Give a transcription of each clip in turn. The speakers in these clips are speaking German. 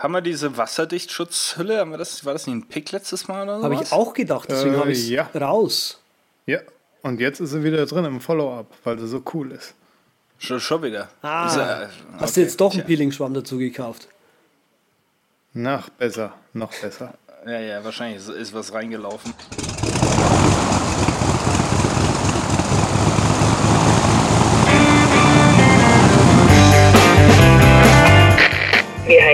Haben wir diese Wasserdichtschutzhülle? Haben wir das, war das nicht ein Pick letztes Mal oder so? Habe ich auch gedacht, deswegen Äh, habe ich ja. raus. Ja, und jetzt ist sie wieder drin im Follow-up, weil sie so cool ist. Schon, schon wieder. Ah, Ist ja- Hast du okay. jetzt doch einen. Peeling-Schwamm dazu gekauft? Nach besser, noch besser. Ja, ja, wahrscheinlich ist, ist was reingelaufen.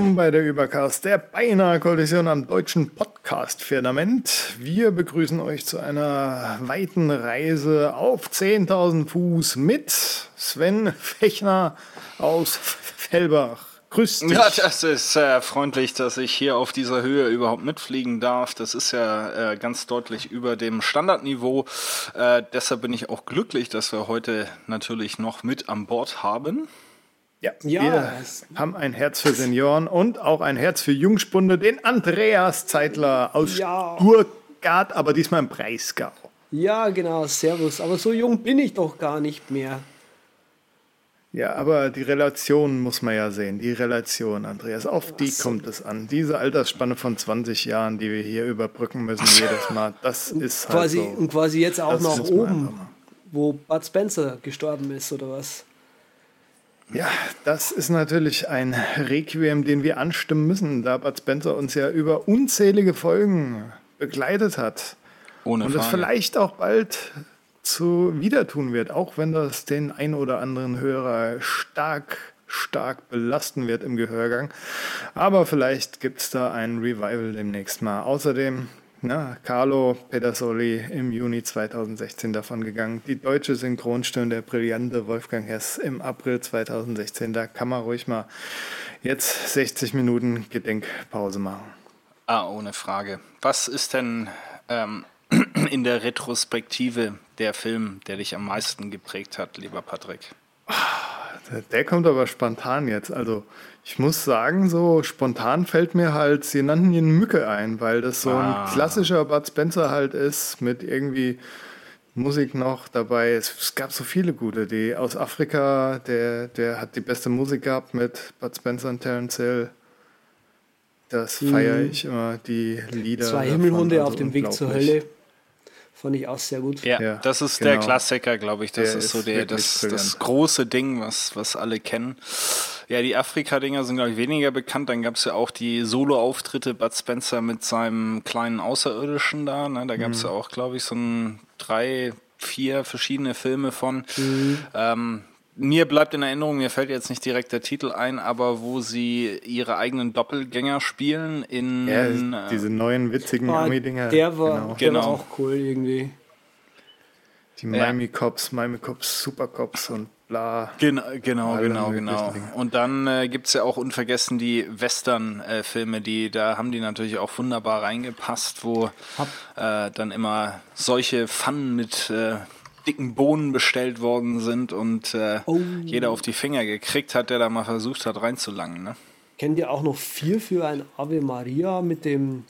Willkommen bei der Übercast, der beinahe Kollision am deutschen Podcast-Firmament. Wir begrüßen euch zu einer weiten Reise auf 10.000 Fuß mit Sven Fechner aus Fellbach. Grüß dich. Ja, das ist äh, freundlich, dass ich hier auf dieser Höhe überhaupt mitfliegen darf. Das ist ja äh, ganz deutlich über dem Standardniveau. Äh, deshalb bin ich auch glücklich, dass wir heute natürlich noch mit an Bord haben. Ja, Ja, wir haben ein Herz für Senioren und auch ein Herz für Jungspunde, den Andreas Zeitler aus Ja. Stuttgart, aber diesmal im Breisgau. Ja, genau, Servus. Aber so jung bin ich doch gar nicht mehr. Ja, aber die Relation muss man ja sehen. Die Relation, Andreas, auf die kommt es an. Diese Altersspanne von 20 Jahren, die wir hier überbrücken müssen jedes Mal, das ist halt Quasi, so. Und quasi jetzt auch Das einfach oben, wo Bud Spencer gestorben ist, oder was? Ja, das ist natürlich ein Requiem, den wir anstimmen müssen, da Bud Spencer uns ja über unzählige Folgen begleitet hat. Ohne Und Frage. vielleicht auch bald zu wieder tun wird, auch wenn das den ein oder anderen Hörer stark, stark belasten wird im Gehörgang. Aber vielleicht gibt es da ein Revival demnächst mal. Außerdem, na, Carlo Pedersoli im Juni 2016 davon gegangen. Die deutsche Synchronstimme der brillante Wolfgang Hess im April 2016. Da kann man ruhig mal jetzt 60 Minuten Gedenkpause machen. Ah, ohne Frage. Was ist denn ähm, in der Retrospektive der Film, der dich am meisten geprägt hat, lieber Patrick? Der kommt aber spontan jetzt. Also ich muss sagen, so spontan fällt mir halt, sie nannten ihn Mücke ein, weil das so ein klassischer Bud Spencer halt ist, mit irgendwie Musik noch dabei. Es, es gab so viele gute, die aus Afrika, der, der hat die beste Musik gehabt mit Bud Spencer und Terence Hill. Das feiere ich immer, die Lieder. Zwei Himmelhunde also auf dem Weg zur. Hölle. Fand ich auch sehr gut. Ja, Ja, das ist der genau. Klassiker, glaube ich. Das Der ist so der, das, das große Ding, was, was alle kennen. Ja, die Afrika-Dinger sind, glaube ich, weniger bekannt. Dann gab es ja auch die Solo-Auftritte Bud Spencer mit seinem kleinen Außerirdischen da. Ne? Da gab es ja auch, glaube ich, so ein drei, vier verschiedene Filme von. Ähm, mir bleibt in Erinnerung, mir fällt jetzt nicht direkt der Titel ein, aber wo sie ihre eigenen Doppelgänger spielen in Ja, äh, diese neuen witzigen Ah, Army-Dinger. der war, genau. der Genau. war auch cool irgendwie. Die Ja. Miami Cops, Miami Cops, Super Cops und bla. Genau, genau, Alle genau, genau. Und dann äh, gibt es ja auch unvergessen die Western-Filme, die da haben die natürlich auch wunderbar reingepasst, wo äh, dann immer solche Pfannen mit äh, dicken Bohnen bestellt worden sind und äh, Oh. jeder auf die Finger gekriegt hat, der da mal versucht hat reinzulangen. Ne? Kennt ihr auch noch vier für ein Ave Maria mit dem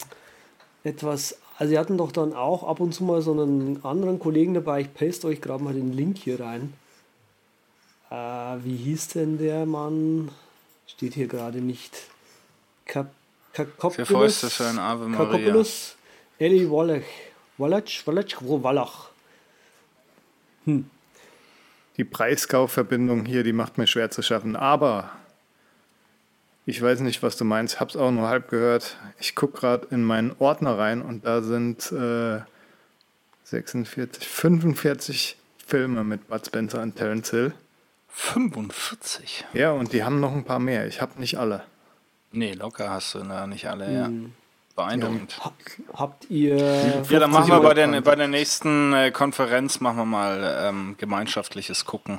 etwas. Also, sie hatten doch dann auch ab und zu mal so einen anderen Kollegen dabei. Ich paste euch gerade mal den Link hier rein. Äh, wie hieß denn der Mann? Steht hier gerade nicht. Kakopoulos. Vier Fäuste für ein Ave Maria. Kakopoulos, Eli Wallach. Wallach, Wallach, Wallach. Die Breisgau-Verbindung hier, die macht mir schwer zu schaffen. Aber ich weiß nicht, was du meinst. Hab's auch nur halb gehört. Ich gucke gerade in meinen Ordner rein und da sind äh, 46, 45 Filme mit Bud Spencer und Terence Hill. 45. Ja, und die haben noch ein paar mehr. Ich habe nicht alle. Nee, locker hast du na, nicht alle, ja. Beeindruckend. Ha habt ihr. Ja, dann machen wir 50 bei der, bei der nächsten äh, Konferenz machen wir mal ähm, gemeinschaftliches Gucken.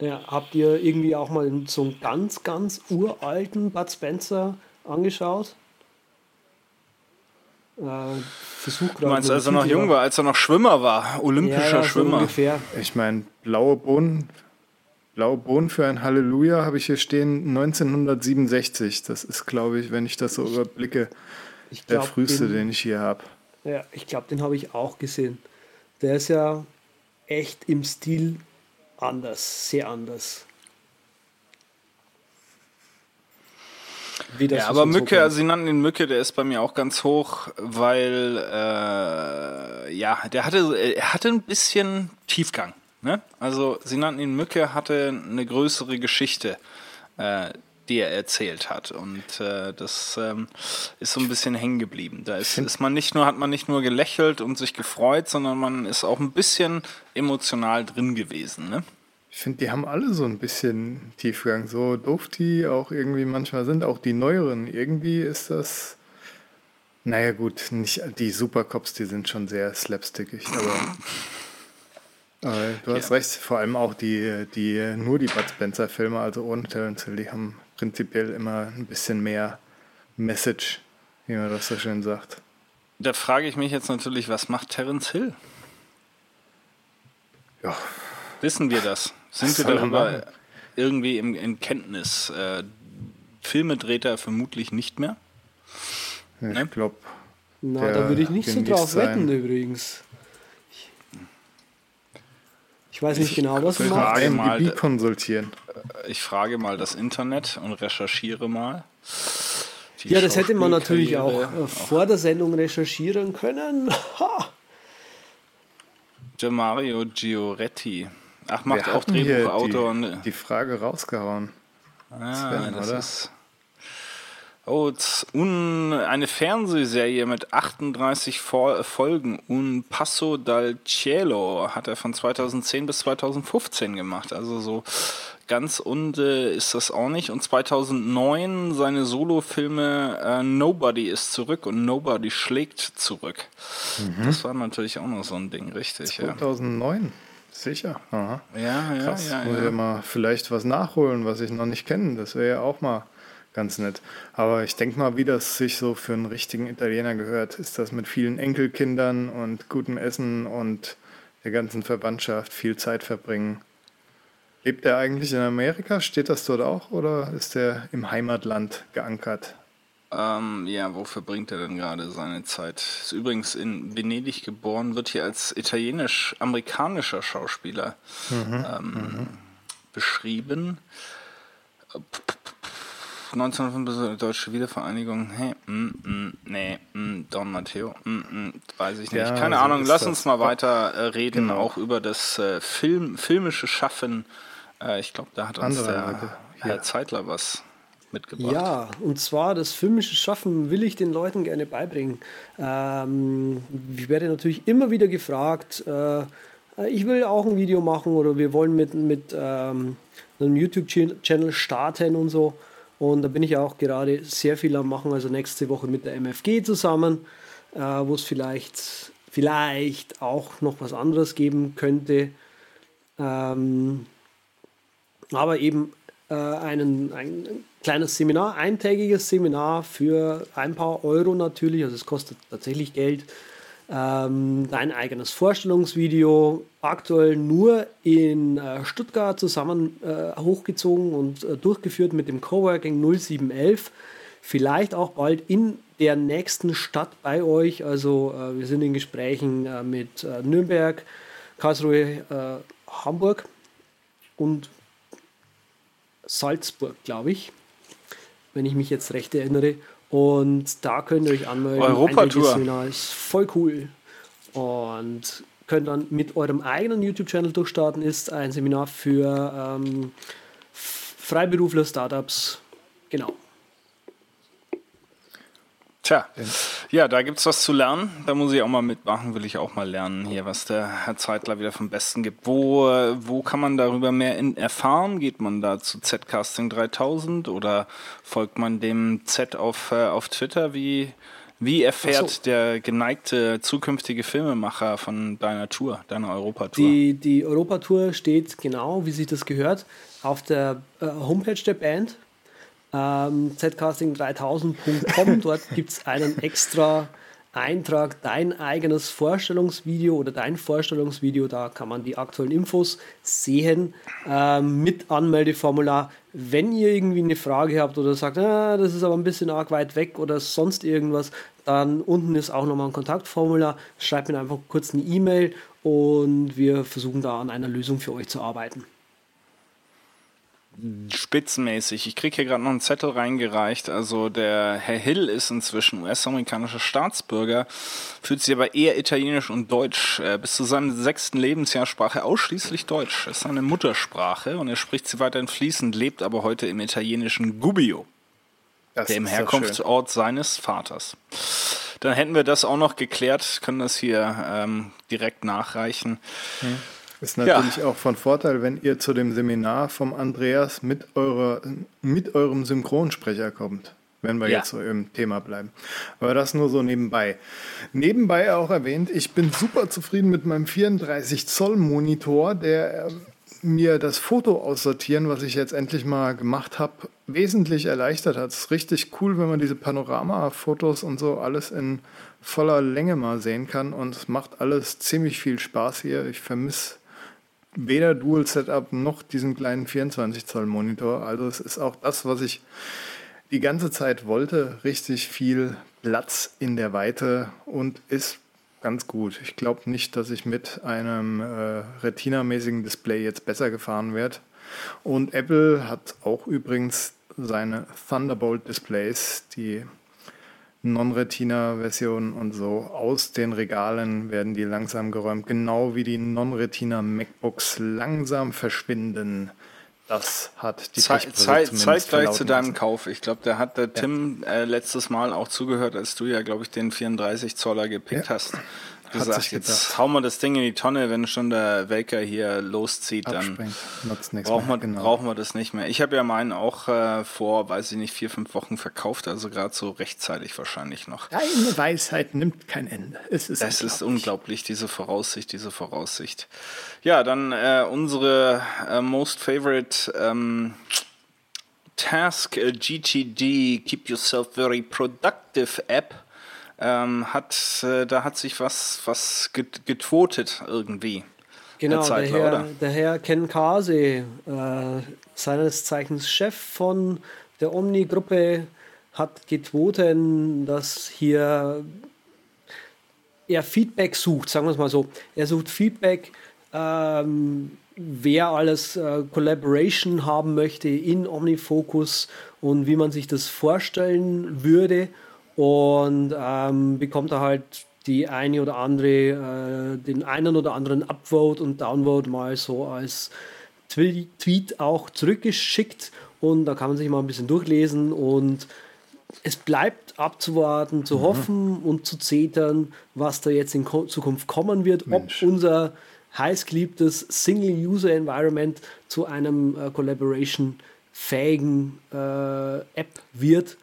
Ja, habt ihr irgendwie auch mal so einen ganz, ganz uralten Bud Spencer angeschaut? Äh, versuch Du meinst, als er noch jung war, als er noch Schwimmer war, olympischer ja, ja, so Schwimmer. ungefähr. Ich meine, blaue Bohnen, Blaue Bohnen für ein Halleluja habe ich hier stehen 1967. Das ist, glaube ich, wenn ich das so überblicke, Ich der glaub, früheste, den, den ich hier habe. Ja, ich glaube, den habe ich auch gesehen. Der ist ja echt im Stil anders, sehr anders. Wie das Ja, so aber Mücke, Zucker- also sie nannten ihn Mücke, der ist bei mir auch ganz hoch, weil äh, ja, der hatte, er hatte ein bisschen Tiefgang. Ne? Also sie nannten ihn Mücke, hatte eine größere Geschichte, äh, die er erzählt hat. Und äh, das ähm, ist so ein bisschen hängen geblieben. Da ist, ist man nicht nur, hat man nicht nur gelächelt und sich gefreut, sondern man ist auch ein bisschen emotional drin gewesen. Ne? Ich finde, die haben alle so ein bisschen Tiefgang. So doof die auch irgendwie manchmal sind, auch die neueren. Irgendwie ist das. Naja, gut, nicht die Supercops, die sind schon sehr slapstickig, aber. aber du hast recht, vor allem auch die, die nur die Bud Spencer-Filme, also ohne Terence Hill, die haben prinzipiell immer ein bisschen mehr Message, wie man das so schön sagt. Da frage ich mich jetzt natürlich, was macht Terence Hill? Ja, Wissen wir das? Sind Was wir er darüber irgendwie in, in Kenntnis? Äh, Filme dreht er vermutlich nicht mehr. Ne? ich glaube, Na, da würde ich nicht so drauf sein- wetten übrigens. Ich, ich weiß nicht genau, was er ich macht. frage mal, IMDb konsultieren. Ich frage mal das Internet und recherchiere mal. Die Ja, das hätte man natürlich auch äh, vor der Sendung recherchieren können. Der Mario Gioretti. Ach, macht Wir auch Drehbuchautor. und, die, die Frage rausgehauen. ah, Sven, das oder? ist. Oh, un, eine Fernsehserie mit 38 Fol- Folgen. Un Passo dal Cielo hat er von 2010 bis 2015 gemacht. Also so ganz und äh, ist das auch nicht. Und 2009 seine Solofilme äh, Nobody ist zurück und Nobody schlägt zurück. Mhm. Das war natürlich auch noch so ein Ding, richtig. Ja, 2009, sicher. Aha. ja, ja. Krass, ja, muss ich ja. ja mal vielleicht was nachholen, was ich noch nicht kenne. Das wäre ja auch mal ganz nett. Aber ich denke mal, wie das sich so für einen richtigen Italiener gehört, ist das mit vielen Enkelkindern und gutem Essen und der ganzen Verwandtschaft viel Zeit verbringen. Lebt er eigentlich in Amerika? Steht das dort auch oder ist er im Heimatland geankert? Ähm, ja, wo verbringt er denn gerade seine Zeit? Ist übrigens in Venedig geboren, wird hier als italienisch-amerikanischer Schauspieler ähm, beschrieben. 1905 Deutsche Wiedervereinigung. Hey, mm, mm, nee, mm, Don Matteo. Mm, mm, weiß ich nicht. Ja, Keine so Ahnung. Lass das. uns mal weiter äh, reden, Genau. auch über das äh, Film, filmische Schaffen. Äh, ich glaube, da hat uns Andere der Leute. Herr Ja. Zeitler was mitgebracht. Ja, und zwar das filmische Schaffen will ich den Leuten gerne beibringen. Ähm, ich werde natürlich immer wieder gefragt, äh, ich will auch ein Video machen oder wir wollen mit, mit ähm, einem YouTube-Channel starten und so. Und da bin ich auch gerade sehr viel am machen, also nächste Woche mit der MFG zusammen, äh, wo es vielleicht, vielleicht auch noch was anderes geben könnte. Ähm, aber eben äh, einen, ein kleines Seminar, eintägiges Seminar für ein paar Euro natürlich, also es kostet tatsächlich Geld. Ähm, dein eigenes Vorstellungsvideo, aktuell nur in äh, Stuttgart zusammen äh, hochgezogen und äh, durchgeführt mit dem Coworking 0711. Vielleicht auch bald in der nächsten Stadt bei euch. Also äh, wir sind in Gesprächen äh, mit äh, Nürnberg, Karlsruhe, Hamburg und Salzburg, glaube ich, wenn ich mich jetzt recht erinnere. Und da könnt ihr euch anmelden. Europatour. Ist voll cool. Und könnt dann mit eurem eigenen YouTube-Channel durchstarten. Ist ein Seminar für ähm, Freiberufler, Startups. Genau. Tja, ja, da gibt's was zu lernen. Da muss ich auch mal mitmachen, will ich auch mal lernen hier, was der Herr Zeitler wieder vom Besten gibt. Wo, äh, wo kann man darüber mehr erfahren? Geht man da zu Zcasting 3000 oder folgt man dem Z auf, äh, auf Twitter? Wie, wie erfährt so. der geneigte zukünftige Filmemacher von deiner Tour, deiner Europatour? Die, die Europatour steht genau, wie sich das gehört, auf der äh, Homepage der Band. Ähm, zcasting3000.com. Dort gibt es einen extra Eintrag dein eigenes Vorstellungsvideo oder dein Vorstellungsvideo. Da kann man die aktuellen Infos sehen äh, mit Anmeldeformular. Wenn ihr irgendwie eine Frage habt oder sagt, ah, das ist aber ein bisschen arg weit weg oder sonst irgendwas, dann unten ist auch nochmal ein Kontaktformular. Schreibt mir einfach kurz eine E-Mail und wir versuchen da an einer Lösung für euch zu arbeiten spitzenmäßig. Ich kriege hier gerade noch einen Zettel reingereicht. Also der Herr Hill ist inzwischen US-amerikanischer Staatsbürger, fühlt sich aber eher italienisch und deutsch. Äh, bis zu seinem sechsten Lebensjahr sprach er ausschließlich Deutsch. Das ist seine Muttersprache und er spricht sie weiterhin fließend, lebt aber heute im italienischen Gubbio, das der im Herkunftsort seines Vaters. Dann hätten wir das auch noch geklärt, können das hier ähm, direkt nachreichen. Hm. Ist natürlich ja. auch von Vorteil, wenn ihr zu dem Seminar vom Andreas mit, eurer, mit eurem Synchronsprecher kommt, wenn wir ja. jetzt so im Thema bleiben. Aber das nur so nebenbei. Nebenbei auch erwähnt, ich bin super zufrieden mit meinem 34 Zoll Monitor, der äh, mir das Foto aussortieren, was ich jetzt endlich mal gemacht habe, wesentlich erleichtert hat. Es ist richtig cool, wenn man diese Panorama-Fotos und so alles in voller Länge mal sehen kann und es macht alles ziemlich viel Spaß hier. Ich vermisse weder Dual Setup noch diesen kleinen 24 Zoll Monitor. Also es ist auch das, was ich die ganze Zeit wollte. Richtig viel Platz in der Weite und ist ganz gut. Ich glaube nicht, dass ich mit einem äh, Retina-mäßigen Display jetzt besser gefahren werde. Und Apple hat auch übrigens seine Thunderbolt-Displays, die Non-Retina-Version und so. Aus den Regalen werden die langsam geräumt, genau wie die Non-Retina MacBooks langsam verschwinden. Das hat die Zeit Zeit gleich zu deinem Kauf. Ich glaube, der hat der Tim äh, letztes Mal auch zugehört, als du ja, glaube ich, den 34 Zoller gepickt ja. hast gesagt, jetzt hauen wir das Ding in die Tonne, wenn schon der Welker hier loszieht, dann brauchen wir, genau. brauchen wir das nicht mehr. Ich habe ja meinen auch äh, vor, weiß ich nicht, vier, fünf Wochen verkauft, also gerade so rechtzeitig wahrscheinlich noch. Deine Weisheit nimmt kein Ende. Es ist, es ist unglaublich, diese Voraussicht, diese Voraussicht. Ja, dann äh, unsere äh, most favorite ähm, Task äh, GTD Keep Yourself Very Productive App ähm, hat, äh, da hat sich was, was getwotet irgendwie. Genau, der, Zeitler, der, Herr, der Herr Ken Kase, äh, seines Zeichens Chef von der Omni-Gruppe, hat getwoten, dass hier er Feedback sucht, sagen wir es mal so. Er sucht Feedback, ähm, wer alles äh, Collaboration haben möchte in OmniFocus und wie man sich das vorstellen würde und ähm, bekommt er halt die eine oder andere, äh, den einen oder anderen Upvote und Downvote mal so als Tweet auch zurückgeschickt und da kann man sich mal ein bisschen durchlesen und es bleibt abzuwarten, zu mhm. hoffen und zu zetern, was da jetzt in Ko Zukunft kommen wird, Mensch. ob unser heißgeliebtes Single-User-Environment zu einem äh, Collaboration-fähigen äh, App wird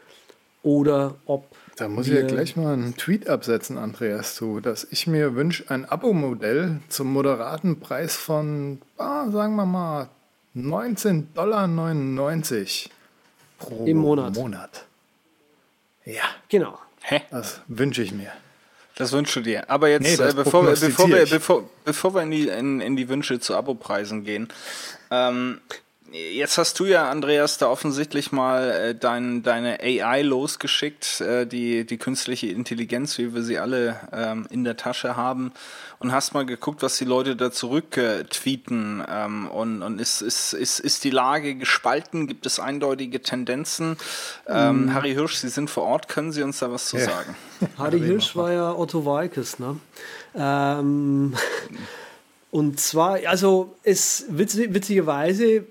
oder ob da muss ich ja gleich mal einen Tweet absetzen, Andreas, zu, dass ich mir wünsche, ein Abo-Modell zum moderaten Preis von, ah, sagen wir mal, 19,99 Dollar pro Im Monat. Monat. Ja. Genau. Hä? Das wünsche ich mir. Das wünschst du dir. Aber jetzt, nee, äh, bevor, bevor, wir, bevor, bevor wir in die, in, in die Wünsche zu Abo-Preisen gehen, ähm, Jetzt hast du ja, Andreas, da offensichtlich mal äh, dein, deine AI losgeschickt, äh, die, die künstliche Intelligenz, wie wir sie alle ähm, in der Tasche haben, und hast mal geguckt, was die Leute da zurück äh, tweeten. Ähm, und und ist, ist, ist, ist die Lage gespalten? Gibt es eindeutige Tendenzen? Ähm, mm. Harry Hirsch, Sie sind vor Ort, können Sie uns da was zu ja. sagen? Harry Hirsch war ja Otto Walkes, ne? Ähm. Und zwar, also es witz, witzigerweise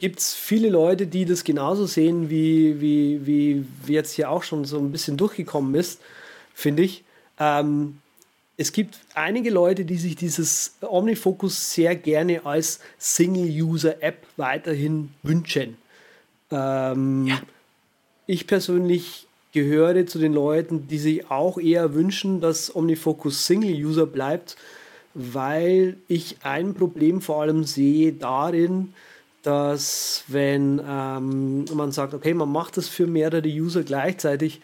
gibt es viele Leute, die das genauso sehen, wie, wie, wie, wie jetzt hier auch schon so ein bisschen durchgekommen ist, finde ich. Ähm, es gibt einige Leute, die sich dieses OmniFocus sehr gerne als Single-User-App weiterhin wünschen. Ähm, ja. Ich persönlich gehöre zu den Leuten, die sich auch eher wünschen, dass OmniFocus Single-User bleibt weil ich ein Problem vor allem sehe darin, dass wenn ähm, man sagt, okay, man macht das für mehrere User gleichzeitig,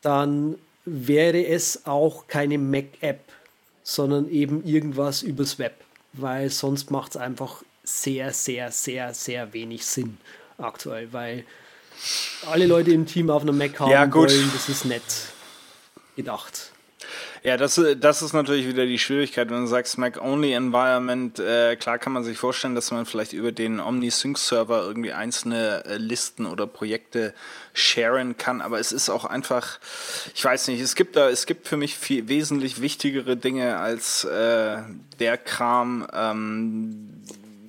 dann wäre es auch keine Mac-App, sondern eben irgendwas übers Web, weil sonst macht es einfach sehr, sehr, sehr, sehr wenig Sinn aktuell, weil alle Leute im Team auf einer Mac haben Ja, gut. wollen, das ist nett gedacht. Ja, das, das ist natürlich wieder die Schwierigkeit, wenn du sagst Mac-Only-Environment. Äh, klar kann man sich vorstellen, dass man vielleicht über den Omni-Sync-Server irgendwie einzelne äh, Listen oder Projekte sharen kann, aber es ist auch einfach, ich weiß nicht, es gibt da, es gibt für mich viel wesentlich wichtigere Dinge als äh, der Kram. Ähm,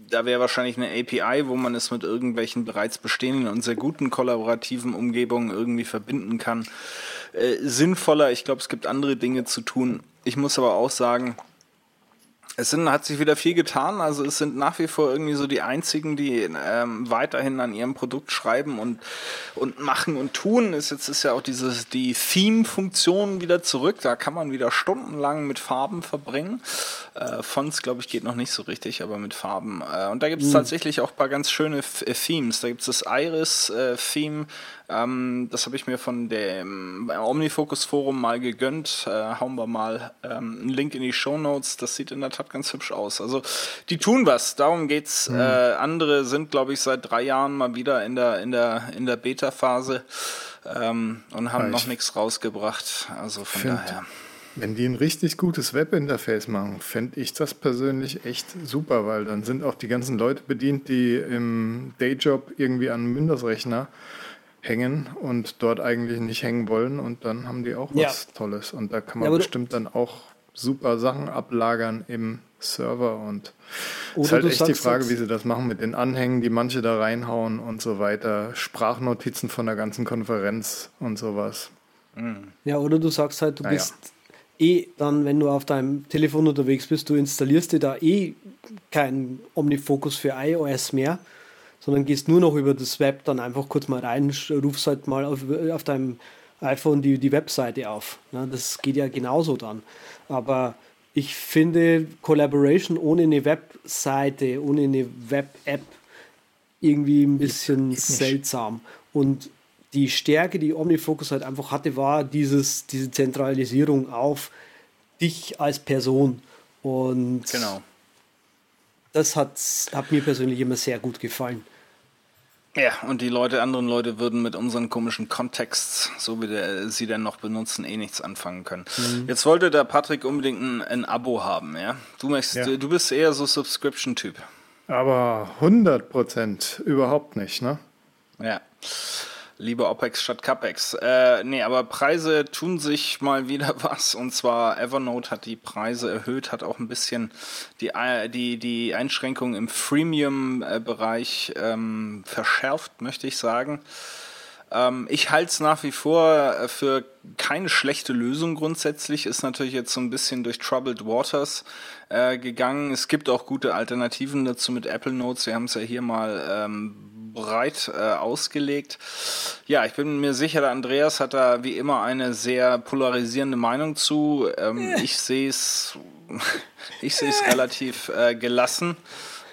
da wäre wahrscheinlich eine API, wo man es mit irgendwelchen bereits bestehenden und sehr guten kollaborativen Umgebungen irgendwie verbinden kann. Äh, sinnvoller. Ich glaube, es gibt andere Dinge zu tun. Ich muss aber auch sagen, es sind, hat sich wieder viel getan. Also es sind nach wie vor irgendwie so die einzigen, die ähm, weiterhin an ihrem Produkt schreiben und, und machen und tun. Ist jetzt ist ja auch dieses die Theme-Funktion wieder zurück. Da kann man wieder stundenlang mit Farben verbringen. Äh, Fonts, glaube ich, geht noch nicht so richtig, aber mit Farben. Äh, und da gibt es mhm. tatsächlich auch ein paar ganz schöne F äh, Themes. Da gibt es das Iris-Theme. Ähm, das habe ich mir von dem Omnifocus Forum mal gegönnt. Äh, hauen wir mal ähm, einen Link in die Show Notes. Das sieht in der Tat ganz hübsch aus. Also die tun was. Darum geht's. Mhm. Äh, andere sind, glaube ich, seit drei Jahren mal wieder in der in der in der Beta-Phase ähm, und haben ja, noch nichts rausgebracht. Also von daher. Wenn die ein richtig gutes Webinterface machen, fände ich das persönlich echt super, weil dann sind auch die ganzen Leute bedient, die im Dayjob irgendwie an einem Windows-Rechner hängen und dort eigentlich nicht hängen wollen und dann haben die auch was ja. Tolles und da kann man ja, bestimmt dann auch super Sachen ablagern im Server und es ist halt echt die Frage, wie sie das machen mit den Anhängen, die manche da reinhauen und so weiter, Sprachnotizen von der ganzen Konferenz und sowas. Ja, oder du sagst halt, du naja. bist eh dann, wenn du auf deinem Telefon unterwegs bist, du installierst dir da eh keinen Omnifocus für iOS mehr, sondern gehst nur noch über das Web dann einfach kurz mal rein, rufst halt mal auf, auf deinem iPhone die, die Webseite auf. Ja, das geht ja genauso dann. Aber ich finde Collaboration ohne eine Webseite, ohne eine Web-App irgendwie ein bisschen seltsam. Und die Stärke, die OmniFocus halt einfach hatte, war dieses, diese Zentralisierung auf dich als Person. Und genau. das hat, hat mir persönlich immer sehr gut gefallen. Ja, und die Leute, anderen Leute würden mit unseren komischen Kontexts, so wie der, sie denn noch benutzen, eh nichts anfangen können. Mhm. Jetzt wollte der Patrick unbedingt ein, ein Abo haben, ja? Du möchtest, ja. du bist eher so Subscription-Typ. Aber 100 Prozent überhaupt nicht, ne? Ja. Lieber OPEX statt CAPEX. Äh, nee, aber Preise tun sich mal wieder was. Und zwar Evernote hat die Preise erhöht, hat auch ein bisschen die, äh, die, die Einschränkungen im Freemium-Bereich ähm, verschärft, möchte ich sagen. Ähm, ich halte es nach wie vor äh, für keine schlechte Lösung grundsätzlich. Ist natürlich jetzt so ein bisschen durch Troubled Waters äh, gegangen. Es gibt auch gute Alternativen dazu mit Apple Notes. Wir haben es ja hier mal ähm, breit äh, ausgelegt. Ja, ich bin mir sicher, der Andreas hat da wie immer eine sehr polarisierende Meinung zu. Ähm, ja. Ich sehe es, ich sehe es relativ äh, gelassen,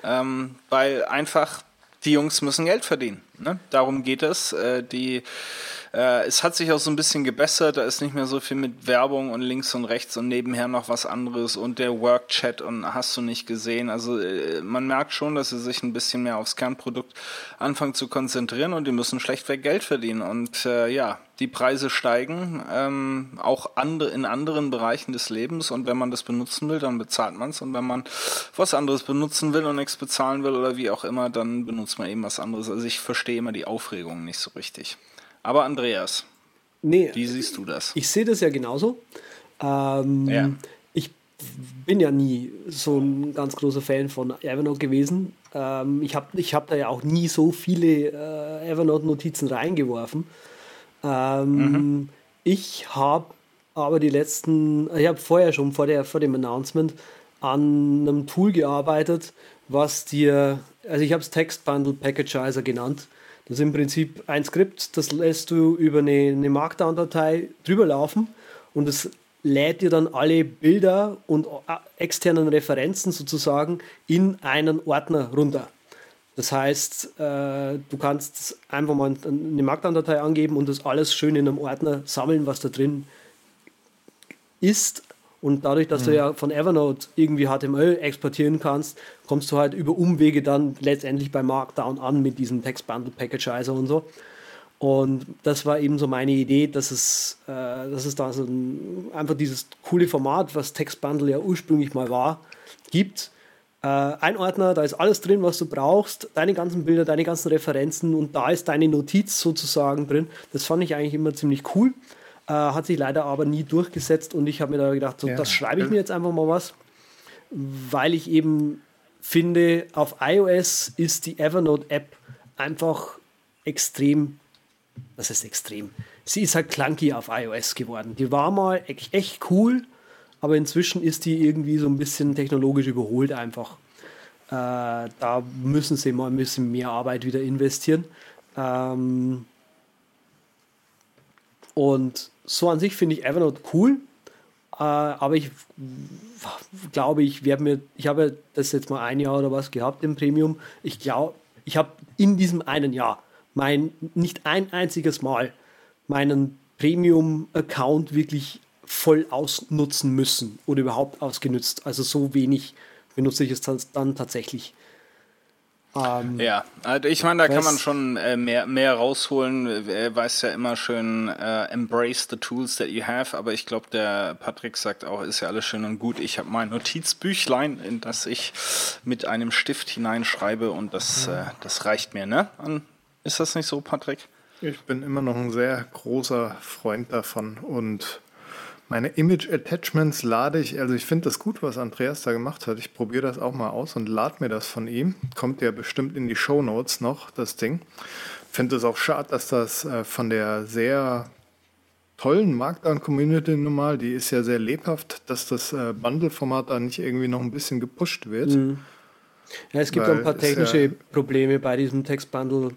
ähm, weil einfach die Jungs müssen Geld verdienen. Ne? Darum geht es. Äh, die äh, es hat sich auch so ein bisschen gebessert, da ist nicht mehr so viel mit Werbung und links und rechts und nebenher noch was anderes und der Workchat und hast du nicht gesehen. Also äh, man merkt schon, dass sie sich ein bisschen mehr aufs Kernprodukt anfangen zu konzentrieren und die müssen schlechtweg Geld verdienen. Und äh, ja, die Preise steigen, ähm, auch andre, in anderen Bereichen des Lebens. Und wenn man das benutzen will, dann bezahlt man es. Und wenn man was anderes benutzen will und nichts bezahlen will oder wie auch immer, dann benutzt man eben was anderes. Also ich verstehe immer die Aufregung nicht so richtig. Aber Andreas, nee, wie siehst du das? Ich sehe das ja genauso. Ähm, ja. Ich bin ja nie so ein ganz großer Fan von Evernote gewesen. Ähm, ich habe ich hab da ja auch nie so viele äh, Evernote-Notizen reingeworfen. Ähm, mhm. Ich habe aber die letzten, ich habe vorher schon vor, der, vor dem Announcement an einem Tool gearbeitet, was dir, also ich habe es Text Bundle Packagizer genannt, das ist im Prinzip ein Skript, das lässt du über eine, eine Markdown-Datei drüber laufen und es lädt dir dann alle Bilder und äh, externen Referenzen sozusagen in einen Ordner runter. Das heißt, äh, du kannst einfach mal eine Markdown-Datei angeben und das alles schön in einem Ordner sammeln, was da drin ist. Und dadurch, dass mhm. du ja von Evernote irgendwie HTML exportieren kannst, kommst du halt über Umwege dann letztendlich bei Markdown an mit diesem Text Bundle Packagizer und so. Und das war eben so meine Idee, dass es, äh, dass es da so ein, einfach dieses coole Format, was Text Bundle ja ursprünglich mal war, gibt. Äh, ein Ordner, da ist alles drin, was du brauchst, deine ganzen Bilder, deine ganzen Referenzen und da ist deine Notiz sozusagen drin. Das fand ich eigentlich immer ziemlich cool. Äh, hat sich leider aber nie durchgesetzt und ich habe mir da gedacht, so, ja. das schreibe ich mir jetzt einfach mal was, weil ich eben finde, auf iOS ist die Evernote-App einfach extrem das ist extrem. Sie ist halt clunky auf iOS geworden. Die war mal echt, echt cool, aber inzwischen ist die irgendwie so ein bisschen technologisch überholt einfach. Äh, da müssen sie mal ein bisschen mehr Arbeit wieder investieren. Ähm und so an sich finde ich Evernote cool, äh, aber ich glaube, ich werde mir, ich habe das jetzt mal ein Jahr oder was gehabt im Premium. Ich glaube, ich habe in diesem einen Jahr mein nicht ein einziges Mal meinen Premium-Account wirklich voll ausnutzen müssen oder überhaupt ausgenutzt. Also so wenig benutze ich es dann tatsächlich. Ähm, ja, also ich meine, da kann man schon äh, mehr, mehr rausholen. Er weiß ja immer schön, äh, embrace the tools that you have, aber ich glaube, der Patrick sagt auch, ist ja alles schön und gut. Ich habe mein Notizbüchlein, in das ich mit einem Stift hineinschreibe und das, äh, das reicht mir, ne? An ist das nicht so, Patrick? Ich bin immer noch ein sehr großer Freund davon und meine Image Attachments lade ich, also ich finde das gut, was Andreas da gemacht hat. Ich probiere das auch mal aus und lade mir das von ihm. Kommt ja bestimmt in die Show Notes noch, das Ding. Finde es auch schade, dass das äh, von der sehr tollen Markdown-Community normal, die ist ja sehr lebhaft, dass das äh, Bundle-Format da nicht irgendwie noch ein bisschen gepusht wird. Mhm. Ja, es gibt Weil ein paar technische ja Probleme bei diesem Text-Bundle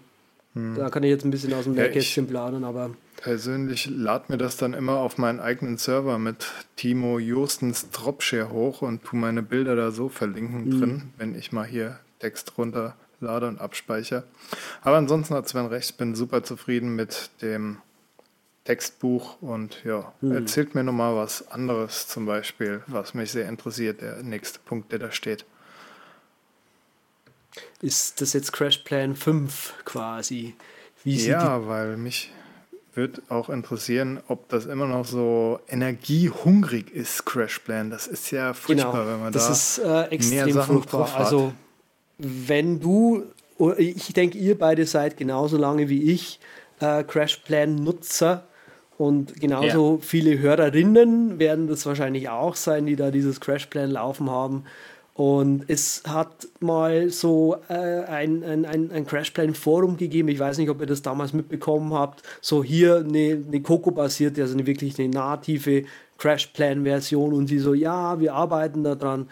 hm. Da kann ich jetzt ein bisschen aus dem Nähkästchen ja, planen, aber. Persönlich lade mir das dann immer auf meinen eigenen Server mit Timo Justens Dropshare hoch und tu meine Bilder da so verlinken mhm. drin, wenn ich mal hier Text runterlade und abspeichere. Aber ansonsten hat Sven recht, ich bin super zufrieden mit dem Textbuch und ja, mhm. erzählt mir nochmal was anderes zum Beispiel, was mich sehr interessiert, der nächste Punkt, der da steht ist das jetzt Crash Plan 5 quasi? ja, weil mich würde auch interessieren, ob das immer noch so energiehungrig ist, Crash Plan. Das ist ja furchtbar, genau, wenn man das da ist, äh, extrem mehr Sachen furchtbar. Also wenn du, ich denke, ihr beide seid genauso lange wie ich äh, Crash Plan Nutzer und genauso ja. viele Hörerinnen werden das wahrscheinlich auch sein, die da dieses Crash Plan laufen haben. Und es hat mal so äh, ein, ein, ein, ein Crashplan-Forum gegeben. Ich weiß nicht, ob ihr das damals mitbekommen habt. So hier eine, eine Coco-basierte, also eine wirklich eine native Crashplan-Version. Und sie so, ja, wir arbeiten daran.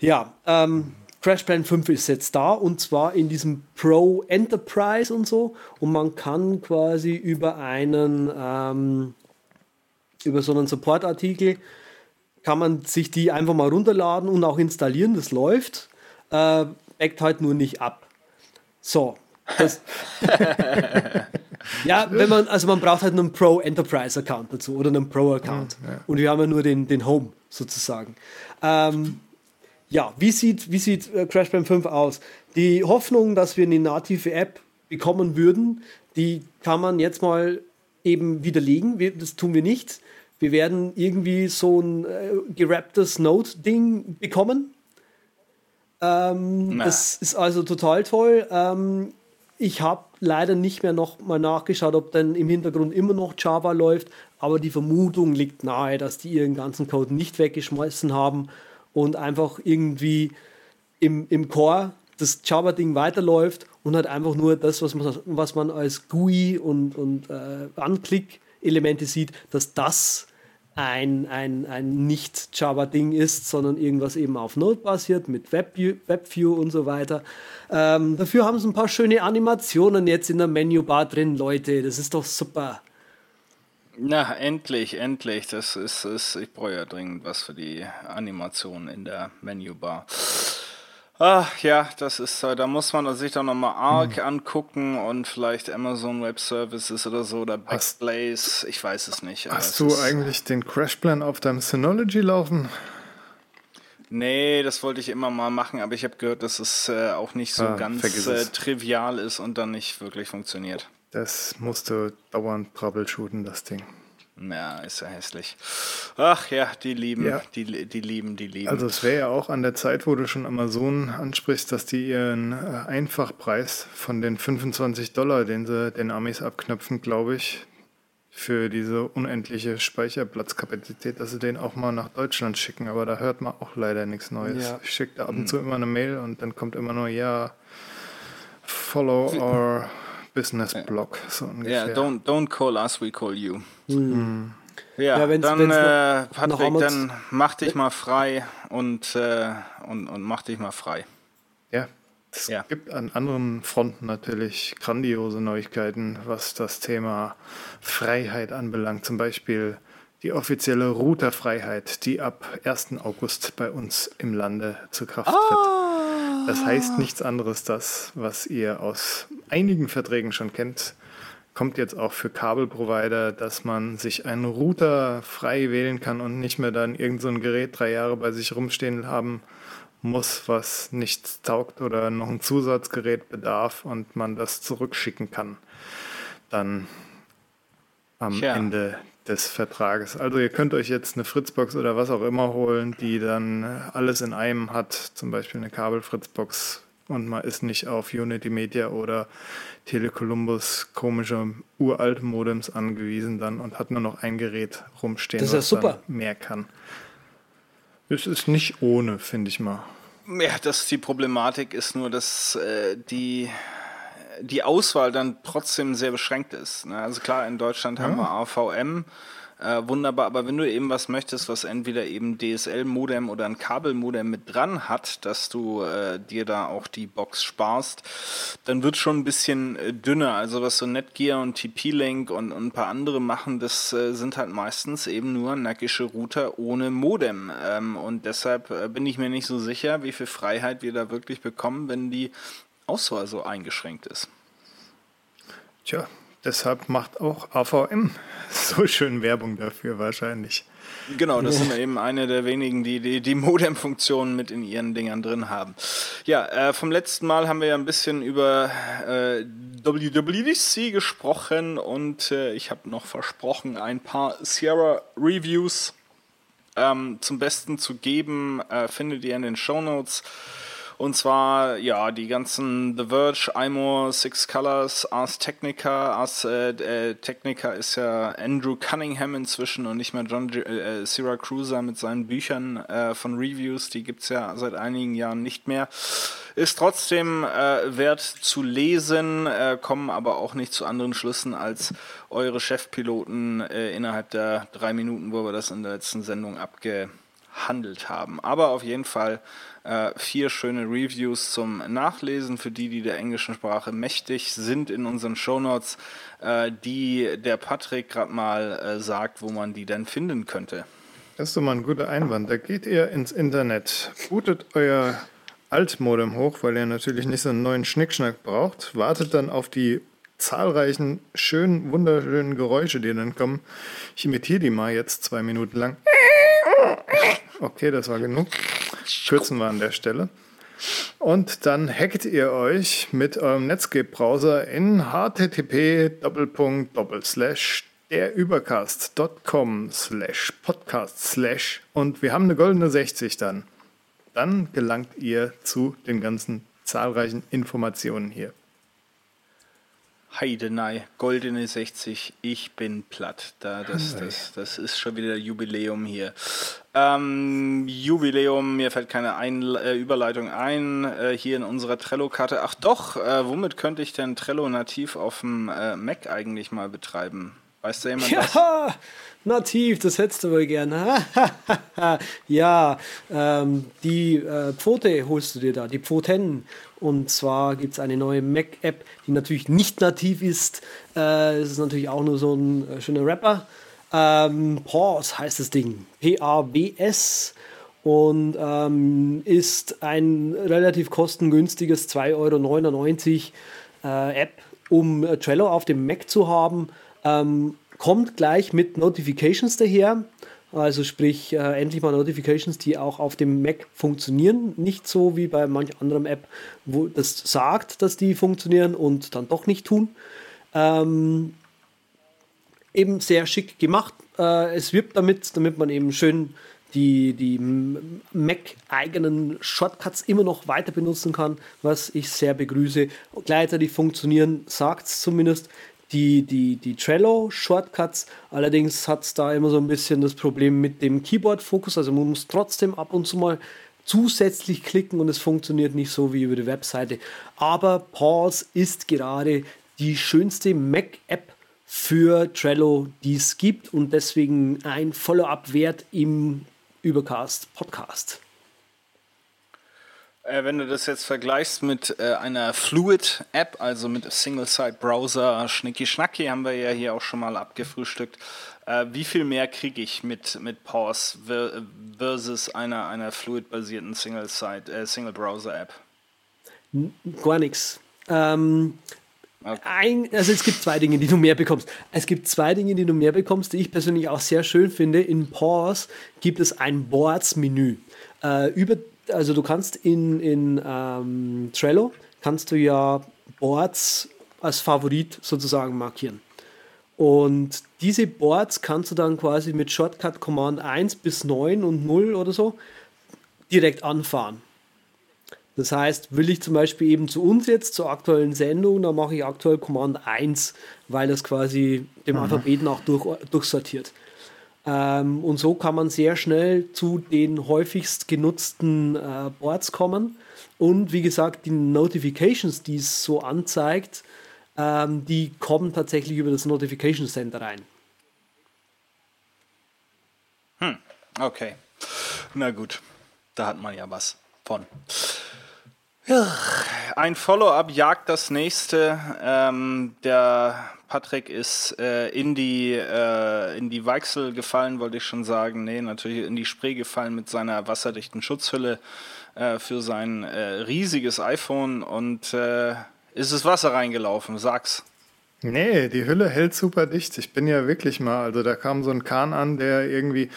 Ja, ähm, Crashplan 5 ist jetzt da und zwar in diesem Pro Enterprise und so. Und man kann quasi über einen, ähm, über so einen Support-Artikel kann man sich die einfach mal runterladen und auch installieren, das läuft. Äh, backt halt nur nicht ab. So. ja, wenn man, also man braucht halt einen Pro Enterprise Account dazu oder einen Pro Account. Ja, ja. Und wir haben ja nur den, den Home sozusagen. Ähm, ja, wie sieht, wie sieht äh, Crash Band 5 aus? Die Hoffnung, dass wir eine native App bekommen würden, die kann man jetzt mal eben widerlegen. Wir, das tun wir nicht wir werden irgendwie so ein äh, gerapptes Note-Ding bekommen. Ähm, das ist also total toll. Ähm, ich habe leider nicht mehr noch mal nachgeschaut, ob denn im Hintergrund immer noch Java läuft, aber die Vermutung liegt nahe, dass die ihren ganzen Code nicht weggeschmissen haben und einfach irgendwie im, im Core das Java-Ding weiterläuft und halt einfach nur das, was man, was man als GUI und, und äh, Anklick-Elemente sieht, dass das ein, ein, ein Nicht-Java-Ding ist, sondern irgendwas eben auf Node basiert mit WebView, WebView und so weiter. Ähm, dafür haben sie ein paar schöne Animationen jetzt in der Menübar drin, Leute. Das ist doch super. Na, endlich, endlich. Das ist, ist ich brauche ja dringend was für die Animation in der Menübar. Ach ja, das ist, da muss man sich dann nochmal Arc hm. angucken und vielleicht Amazon Web Services oder so oder Backblaze, ich weiß es nicht. Hast du eigentlich den Crashplan auf deinem Synology laufen? Nee, das wollte ich immer mal machen, aber ich habe gehört, dass es äh, auch nicht so ah, ganz äh, trivial ist und dann nicht wirklich funktioniert. Das musst du dauernd troubleshooten, das Ding. Ja, ist ja hässlich. Ach ja, die lieben, ja. Die, die lieben, die lieben. Also es wäre ja auch an der Zeit, wo du schon Amazon ansprichst, dass die ihren äh, Einfachpreis von den 25 Dollar, den sie den Amis abknöpfen, glaube ich, für diese unendliche Speicherplatzkapazität, dass sie den auch mal nach Deutschland schicken. Aber da hört man auch leider nichts Neues. Ja. Ich schicke da ab und zu hm. immer eine Mail und dann kommt immer nur, ja, follow our Business Blog, so ungefähr. Ja, don't, don't call us, we call you. Mhm. Ja, ja wenn's, dann, wenn's äh, Patrick, dann mach dich mal frei und, äh, und, und mach dich mal frei. Ja, es ja. gibt an anderen Fronten natürlich grandiose Neuigkeiten, was das Thema Freiheit anbelangt. Zum Beispiel die offizielle Routerfreiheit, die ab 1. August bei uns im Lande zur Kraft tritt. Ah. Das heißt nichts anderes, das, was ihr aus einigen Verträgen schon kennt, kommt jetzt auch für Kabelprovider, dass man sich einen Router frei wählen kann und nicht mehr dann irgendein so Gerät drei Jahre bei sich rumstehen haben muss, was nichts taugt oder noch ein Zusatzgerät bedarf und man das zurückschicken kann. Dann am ja. Ende des Vertrages. Also ihr könnt euch jetzt eine Fritzbox oder was auch immer holen, die dann alles in einem hat, zum Beispiel eine Kabel-Fritzbox und man ist nicht auf Unity Media oder Telecolumbus komische uralte Modems angewiesen dann und hat nur noch ein Gerät rumstehen, das ist was super. mehr kann. Es ist nicht ohne, finde ich mal. Ja, das die Problematik ist nur, dass äh, die die Auswahl dann trotzdem sehr beschränkt ist. Ne? Also klar, in Deutschland ja. haben wir AVM, äh, wunderbar, aber wenn du eben was möchtest, was entweder eben DSL-Modem oder ein Kabelmodem mit dran hat, dass du äh, dir da auch die Box sparst, dann wird schon ein bisschen äh, dünner. Also was so Netgear und TP-Link und, und, ein paar andere machen, das äh, sind halt meistens eben nur nackische Router ohne Modem. Ähm, und deshalb äh, bin ich mir nicht so sicher, wie viel Freiheit wir da wirklich bekommen, wenn die Auswahl so eingeschränkt ist. Tja, deshalb macht auch AVM so schön Werbung dafür wahrscheinlich. Genau, das sind eben eine der wenigen, die die, die Modem-Funktionen mit in ihren Dingern drin haben. Ja, äh, vom letzten Mal haben wir ja ein bisschen über äh, WWDC gesprochen und äh, ich habe noch versprochen, ein paar Sierra-Reviews ähm, zum Besten zu geben. Äh, findet ihr in den Show Notes. Und zwar, ja, die ganzen The Verge, IMO, Six Colors, Ars Technica. Ars äh, äh, Technica ist ja Andrew Cunningham inzwischen und nicht mehr John G äh, Syracuse mit seinen Büchern äh, von Reviews. Die gibt es ja seit einigen Jahren nicht mehr. Ist trotzdem äh, wert zu lesen, äh, kommen aber auch nicht zu anderen Schlüssen als eure Chefpiloten äh, innerhalb der drei Minuten, wo wir das in der letzten Sendung abgehandelt haben. Aber auf jeden Fall äh, vier schöne Reviews zum Nachlesen für die, die der englischen Sprache mächtig sind in unseren Shownotes, äh, die der Patrick gerade mal äh, sagt, wo man die denn finden könnte. Das ist doch mal ein guter Einwand. Da geht ihr ins Internet, bootet euer Altmodem hoch, weil ihr natürlich nicht so einen neuen Schnickschnack braucht, wartet dann auf die zahlreichen schönen, wunderschönen Geräusche, die dann kommen. Ich imitiere die mal jetzt zwei Minuten lang. Okay, das war genug. Kürzen wir an der Stelle. Und dann hackt ihr euch mit eurem Netscape-Browser in http derübercast.com slash podcast slash und wir haben eine goldene 60 dann. Dann gelangt ihr zu den ganzen zahlreichen Informationen hier. Heidenei, goldene 60, ich bin platt. Da, das, das, das ist schon wieder Jubiläum hier. Ähm, Jubiläum, mir fällt keine ein äh, Überleitung ein, äh, hier in unserer Trello-Karte. Ach doch, äh, womit könnte ich denn Trello nativ auf dem äh, Mac eigentlich mal betreiben? Weißt du jemand ja, das? nativ, das hättest du wohl gerne. ja, ähm, die äh, Pfote holst du dir da, die Pfoten. Und zwar gibt es eine neue Mac-App, die natürlich nicht nativ ist. Äh, es ist natürlich auch nur so ein äh, schöner Rapper. Ähm, Pause heißt das Ding. P-A-W-S. und ähm, ist ein relativ kostengünstiges 2,99 Euro äh, App, um Trello auf dem Mac zu haben. Ähm, kommt gleich mit Notifications daher. Also sprich, äh, endlich mal Notifications, die auch auf dem Mac funktionieren. Nicht so wie bei manch anderem App, wo das sagt, dass die funktionieren und dann doch nicht tun. Ähm, eben sehr schick gemacht. Äh, es wirbt damit, damit man eben schön die, die Mac-eigenen Shortcuts immer noch weiter benutzen kann, was ich sehr begrüße. Gleichzeitig funktionieren, sagt es zumindest, die, die, die Trello-Shortcuts. Allerdings hat es da immer so ein bisschen das Problem mit dem Keyboard-Fokus. Also man muss trotzdem ab und zu mal zusätzlich klicken und es funktioniert nicht so wie über die Webseite. Aber Pause ist gerade die schönste Mac-App für Trello, die es gibt und deswegen ein Follow-up-Wert im Übercast Podcast. Äh, wenn du das jetzt vergleichst mit äh, einer Fluid-App, also mit Single-Site-Browser, Schnicki-Schnacki, haben wir ja hier auch schon mal abgefrühstückt. Äh, wie viel mehr kriege ich mit, mit Pause versus einer, einer Fluid-basierten Single-Site, äh, Single-Browser-App? Gar nichts. Ähm, Okay. Ein, also es gibt zwei Dinge, die du mehr bekommst. Es gibt zwei Dinge, die du mehr bekommst, die ich persönlich auch sehr schön finde. In Pause gibt es ein Boards-Menü. Äh, über, also du kannst in, in ähm, Trello, kannst du ja Boards als Favorit sozusagen markieren. Und diese Boards kannst du dann quasi mit Shortcut Command 1 bis 9 und 0 oder so direkt anfahren. Das heißt, will ich zum Beispiel eben zu uns jetzt, zur aktuellen Sendung, dann mache ich aktuell Command 1, weil das quasi dem mhm. Alphabet nach durch, durchsortiert. Ähm, und so kann man sehr schnell zu den häufigst genutzten äh, Boards kommen. Und wie gesagt, die Notifications, die es so anzeigt, ähm, die kommen tatsächlich über das Notification Center rein. Hm, okay. Na gut, da hat man ja was von. Ja, ein Follow-up jagt das nächste. Ähm, der Patrick ist äh, in die äh, in die Weichsel gefallen, wollte ich schon sagen. Nee, natürlich in die Spree gefallen mit seiner wasserdichten Schutzhülle äh, für sein äh, riesiges iPhone und äh, ist es Wasser reingelaufen, sag's. Nee, die Hülle hält super dicht. Ich bin ja wirklich mal, also da kam so ein Kahn an, der irgendwie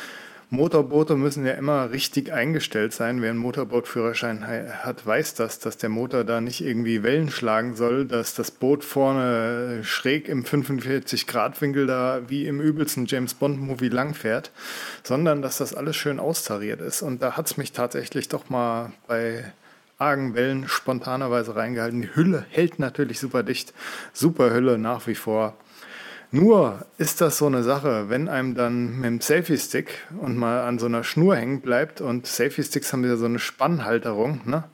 Motorboote müssen ja immer richtig eingestellt sein. Wer einen Motorbootführerschein hat, weiß das, dass der Motor da nicht irgendwie Wellen schlagen soll, dass das Boot vorne schräg im 45-Grad-Winkel da wie im übelsten James-Bond-Movie langfährt, sondern dass das alles schön austariert ist. Und da hat es mich tatsächlich doch mal bei argen Wellen spontanerweise reingehalten. Die Hülle hält natürlich super dicht. Super Hülle nach wie vor. Nur ist das so eine Sache, wenn einem dann mit dem Selfie-Stick und mal an so einer Schnur hängen bleibt und Selfie-Sticks haben ja so eine Spannhalterung, ne?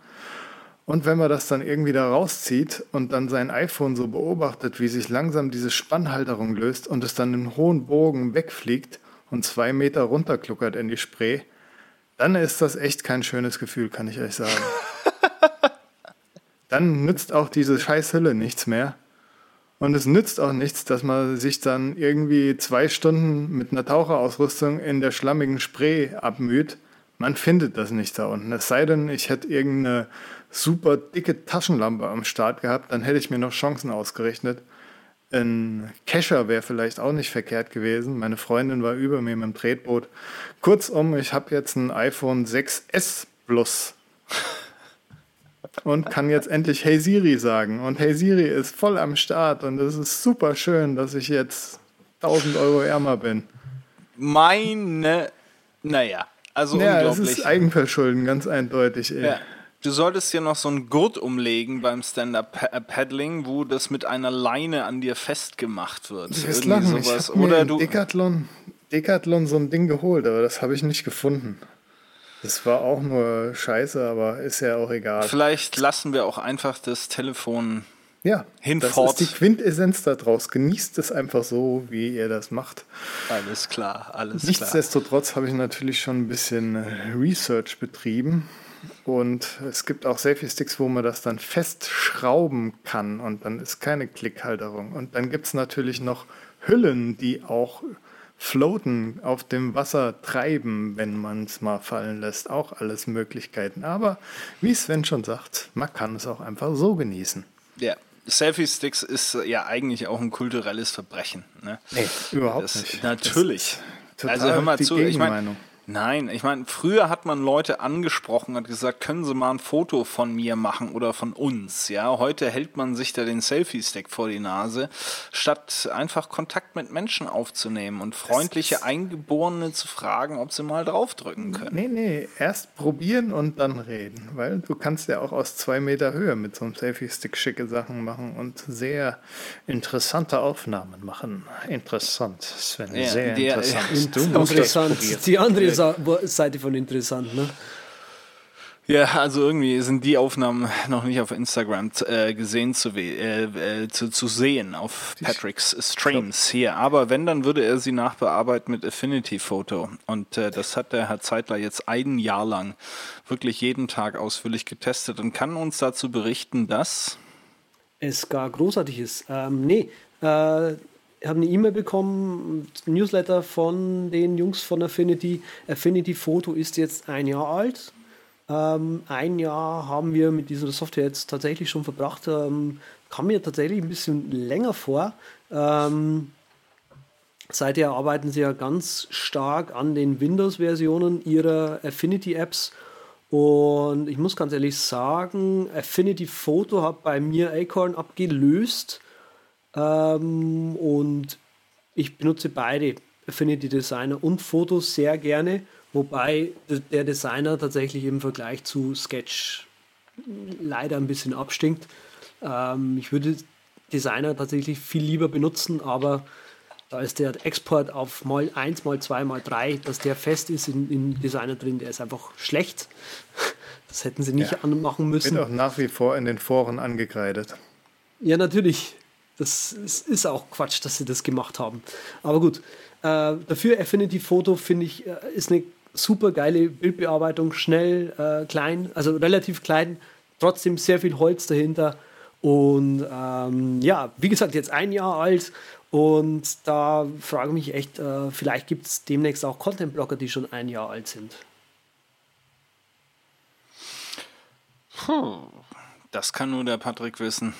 Und wenn man das dann irgendwie da rauszieht und dann sein iPhone so beobachtet, wie sich langsam diese Spannhalterung löst und es dann in hohen Bogen wegfliegt und zwei Meter runterkluckert in die Spree, dann ist das echt kein schönes Gefühl, kann ich euch sagen. dann nützt auch diese scheiß Hülle nichts mehr. Und es nützt auch nichts, dass man sich dann irgendwie zwei Stunden mit einer Taucherausrüstung in der schlammigen Spree abmüht. Man findet das nicht da unten. Es sei denn, ich hätte irgendeine super dicke Taschenlampe am Start gehabt, dann hätte ich mir noch Chancen ausgerechnet. Ein Kescher wäre vielleicht auch nicht verkehrt gewesen. Meine Freundin war über mir mit dem Tretboot. Kurzum, ich habe jetzt ein iPhone 6S Plus und kann jetzt endlich Hey Siri sagen. Und Hey Siri ist voll am Start und es ist super schön, dass ich jetzt 1000 Euro ärmer bin. Meine, naja, also ja, unglaublich. Das ist Eigenverschulden, ganz eindeutig. Ey. Ja. Du solltest dir noch so ein Gurt umlegen beim Stand-Up-Paddling, wo das mit einer Leine an dir festgemacht wird. Das lachen. Sowas. Ich Oder du Decathlon, Decathlon so ein Ding geholt, aber das habe ich nicht gefunden. Das war auch nur scheiße, aber ist ja auch egal. Vielleicht lassen wir auch einfach das Telefon ja, hinfort. Das ist die Quintessenz daraus. Genießt es einfach so, wie ihr das macht. Alles klar, alles Nichtsdestotrotz habe ich natürlich schon ein bisschen Research betrieben. Und es gibt auch Selfie-Sticks, wo man das dann festschrauben kann und dann ist keine Klickhalterung. Und dann gibt es natürlich noch Hüllen, die auch floaten, auf dem Wasser treiben, wenn man es mal fallen lässt. Auch alles Möglichkeiten. Aber wie Sven schon sagt, man kann es auch einfach so genießen. Ja. Selfie-Sticks ist ja eigentlich auch ein kulturelles Verbrechen. Ne? Nee, überhaupt Das- nicht. Natürlich. Total also hör mal zu, ich meine. Nein, ich meine, früher hat man Leute angesprochen und gesagt, können Sie mal ein Foto von mir machen oder von uns, ja? Heute hält man sich da den Selfie-Stick vor die Nase, statt einfach Kontakt mit Menschen aufzunehmen und freundliche Eingeborene zu fragen, ob sie mal draufdrücken können. Nee, nee, erst probieren und dann reden. Weil du kannst ja auch aus zwei Meter Höhe mit so einem Selfie-Stick schicke Sachen machen und sehr interessante Aufnahmen machen. Interessant, Sven, Ja, sehr der- interessant. Du musst das Interessant. probieren. Die andere Seite von interessant, ne? Ja, also irgendwie sind die Aufnahmen noch nicht auf Instagram äh, gesehen zu, we- äh, äh, zu, zu sehen, auf Patricks Streams hier. Aber wenn, dann würde er sie nachbearbeiten mit Affinity Photo. Und äh, das hat der Herr Zeitler jetzt ein Jahr lang wirklich jeden Tag ausführlich getestet und kann uns dazu berichten, dass... es gar großartig ist. Ähm, nee, äh, habe eine E-Mail bekommen, Newsletter von den Jungs von Affinity. Affinity Photo ist jetzt ein Jahr alt. Ähm, ein Jahr haben wir mit dieser Software jetzt tatsächlich schon verbracht. Ähm, kam mir tatsächlich ein bisschen länger vor. Ähm, seither arbeiten sie ja ganz stark an den Windows-Versionen ihrer Affinity-Apps. Und ich muss ganz ehrlich sagen, Affinity Photo hat bei mir Acorn abgelöst. Ähm, und ich benutze beide, Affinity Designer und Fotos sehr gerne. Wobei der Designer tatsächlich im Vergleich zu Sketch leider ein bisschen abstinkt. Ähm, ich würde Designer tatsächlich viel lieber benutzen, aber da ist der Export auf mal 1, mal 2, mal 3, dass der fest ist in, in Designer drin, der ist einfach schlecht. Das hätten sie nicht Ja. anmachen müssen. Wird auch nach wie vor in den Foren angekreidet. Ja, natürlich. Das ist, auch Quatsch, dass sie das gemacht haben. Aber gut. Äh, dafür Affinity Photo finde ich äh, ist eine super geile Bildbearbeitung, schnell, äh, klein, also relativ klein, trotzdem sehr viel Holz dahinter. Und ähm, ja, wie gesagt, jetzt ein Jahr alt. Und da frage ich mich echt, äh, vielleicht gibt es demnächst auch Content-Blocker, die schon ein Jahr alt sind. Das kann nur der Patrick wissen.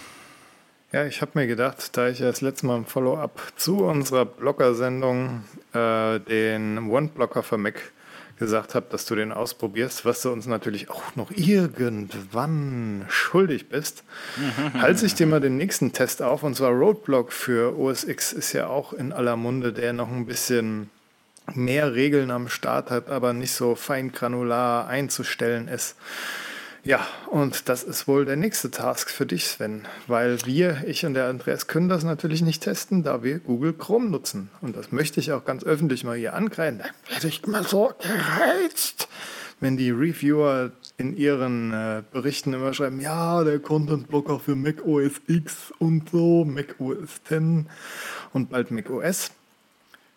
Ja, ich habe mir gedacht, da ich ja das letzte Mal im Follow-up zu unserer Blogger-Sendung äh, den One-Blocker für Mac gesagt habe, dass du den ausprobierst, was du uns natürlich auch noch irgendwann schuldig bist, halte ich dir mal den nächsten Test auf. Und zwar Roadblock für OS X ist ja auch in aller Munde, der noch ein bisschen mehr Regeln am Start hat, aber nicht so fein granular einzustellen ist. Ja, und das ist wohl der nächste Task für dich, Sven, weil wir, ich und der Andreas, können das natürlich nicht testen, da wir Google Chrome nutzen. Und das möchte ich auch ganz öffentlich mal hier angreifen. Da werde ich immer so gereizt, wenn die Reviewer in ihren äh, Berichten immer schreiben, ja, der Content Blocker für Mac OS X und so, Mac OS 10 und bald Mac OS.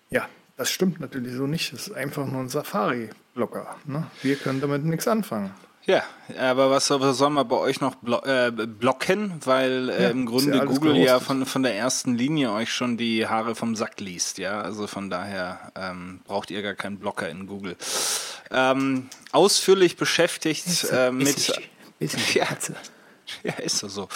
Ja, das stimmt natürlich so nicht. Es ist einfach nur ein Safari-Blocker. Ne? Wir können damit nichts anfangen. Ja, aber was soll, was soll man bei euch noch blo äh, blocken? Weil äh, Ja, im Grunde ja Google ja gehostet. von, von der ersten Linie euch schon die Haare vom Sack liest, ja. Also von daher ähm, braucht ihr gar keinen Blocker in Google. Ähm, ausführlich beschäftigt äh, mit. Ja, ja, ist so.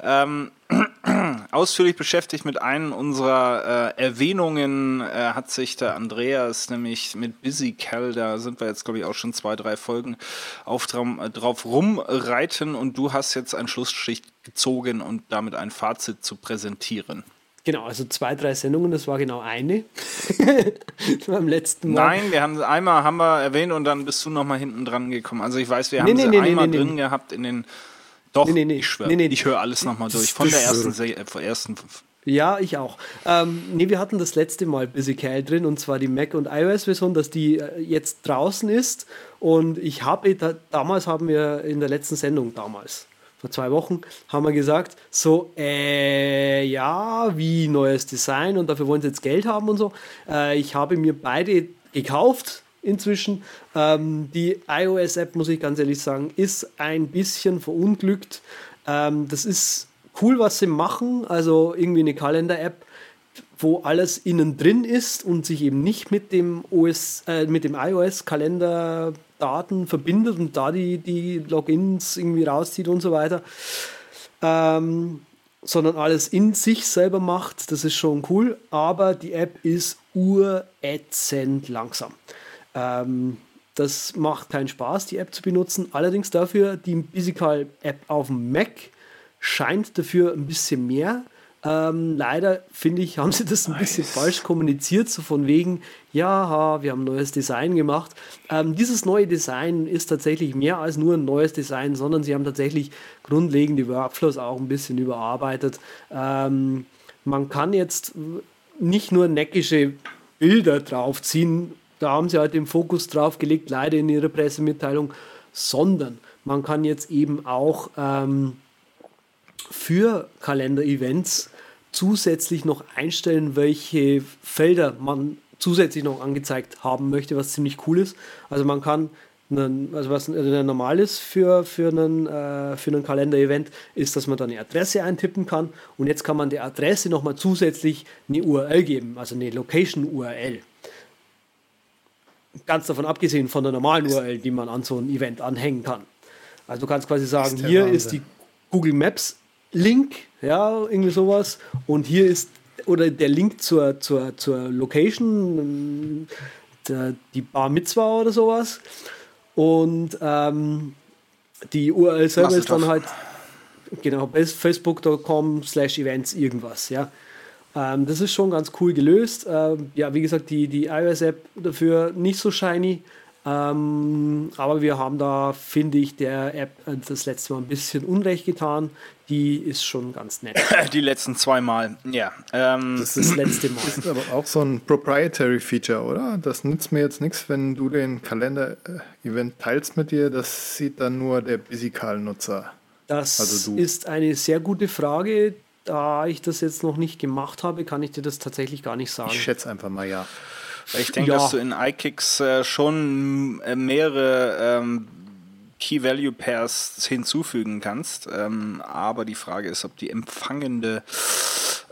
Ähm, ausführlich beschäftigt mit einem unserer äh, Erwähnungen äh, hat sich der Andreas nämlich mit Busy Cal, da sind wir jetzt glaube ich auch schon zwei, drei Folgen auf äh, drauf rumreiten und du hast jetzt ein Schlussschicht gezogen und damit ein Fazit zu präsentieren. Genau, also zwei, drei Sendungen, das war genau eine. Beim letzten Mal. Nein, wir haben einmal haben wir erwähnt und dann bist du noch mal hinten dran gekommen. Also ich weiß, wir haben nee, sie nee, einmal drin gehabt in den doch, Nee, nee, nee. ich schwöre, Nee, nee. ich höre alles noch mal durch. Von der ersten, Se äh, von der ersten Ja, ich auch. Ähm, nee, wir hatten das letzte Mal Busy Cal drin und zwar die Mac- und iOS-Version, dass die äh, jetzt draußen ist. Und ich habe, da, damals haben wir in der letzten Sendung, damals, vor zwei Wochen, haben wir gesagt, so, äh, ja, wie neues Design und dafür wollen sie jetzt Geld haben und so. Äh, ich habe mir beide gekauft inzwischen. Ähm, die iOS-App, muss ich ganz ehrlich sagen, ist ein bisschen verunglückt. Ähm, das ist cool, was sie machen. Also irgendwie eine Kalender-App. wo alles innen drin ist und sich eben nicht mit dem OS, äh, mit dem iOS-Kalenderdaten verbindet und da die, die Logins irgendwie rauszieht und so weiter. Ähm, sondern alles in sich selber macht. Das ist schon cool, aber die App ist urätzend langsam. Ähm, das macht keinen Spaß, die App zu benutzen. Allerdings dafür die Physical App auf dem Mac scheint dafür ein bisschen mehr. Ähm, leider finde ich, haben sie das ein nice. bisschen falsch kommuniziert, so von wegen, ja, wir haben ein neues Design gemacht. Ähm, dieses neue Design ist tatsächlich mehr als nur ein neues Design, sondern sie haben tatsächlich grundlegende Workflows auch ein bisschen überarbeitet. Ähm, man kann jetzt nicht nur neckische Bilder draufziehen, da haben sie halt den Fokus drauf gelegt, leider in ihrer Pressemitteilung, sondern man kann jetzt eben auch ähm, für Kalender-Events zusätzlich noch einstellen, welche Felder man zusätzlich noch angezeigt haben möchte, was ziemlich cool ist. Also man kann, einen, also was normal ist für, für einen, äh, einen Kalender-Event, ist, dass man dann eine Adresse eintippen kann und jetzt kann man der Adresse nochmal zusätzlich eine URL geben, also eine Location-URL. Ganz davon abgesehen von der normalen URL, die man an so ein Event anhängen kann. Also du kannst quasi sagen, ist hier Wahnsinn. ist die Google Maps Link, ja, irgendwie sowas. Und hier ist, oder der Link zur, zur, zur Location, der, die Bar Mitzwa oder sowas. Und ähm, die URL selber ist dann halt, genau, facebook.com slash events irgendwas, ja. Ähm, das ist schon ganz cool gelöst. Ähm, ja, wie gesagt, die, die iOS-App dafür nicht so shiny. Ähm, aber wir haben da, finde ich, der App äh, das letzte Mal ein bisschen Unrecht getan. Die ist schon ganz nett. Die letzten zwei Mal, ja. Ähm, das ist das letzte Mal. Das ist aber auch so ein Proprietary Feature, oder? Das nützt mir jetzt nichts, wenn du den Kalender-Event teilst mit dir. Das sieht dann nur der Bisikal-Nutzer. Das also ist eine sehr gute Frage. Da ich das jetzt noch nicht gemacht habe, kann ich dir das tatsächlich gar nicht sagen. Ich schätze einfach mal ja. Ich denke, ja. dass du in iKicks äh, schon äh, mehrere ähm, Key Value Pairs hinzufügen kannst. Ähm, aber die Frage ist, ob die empfangende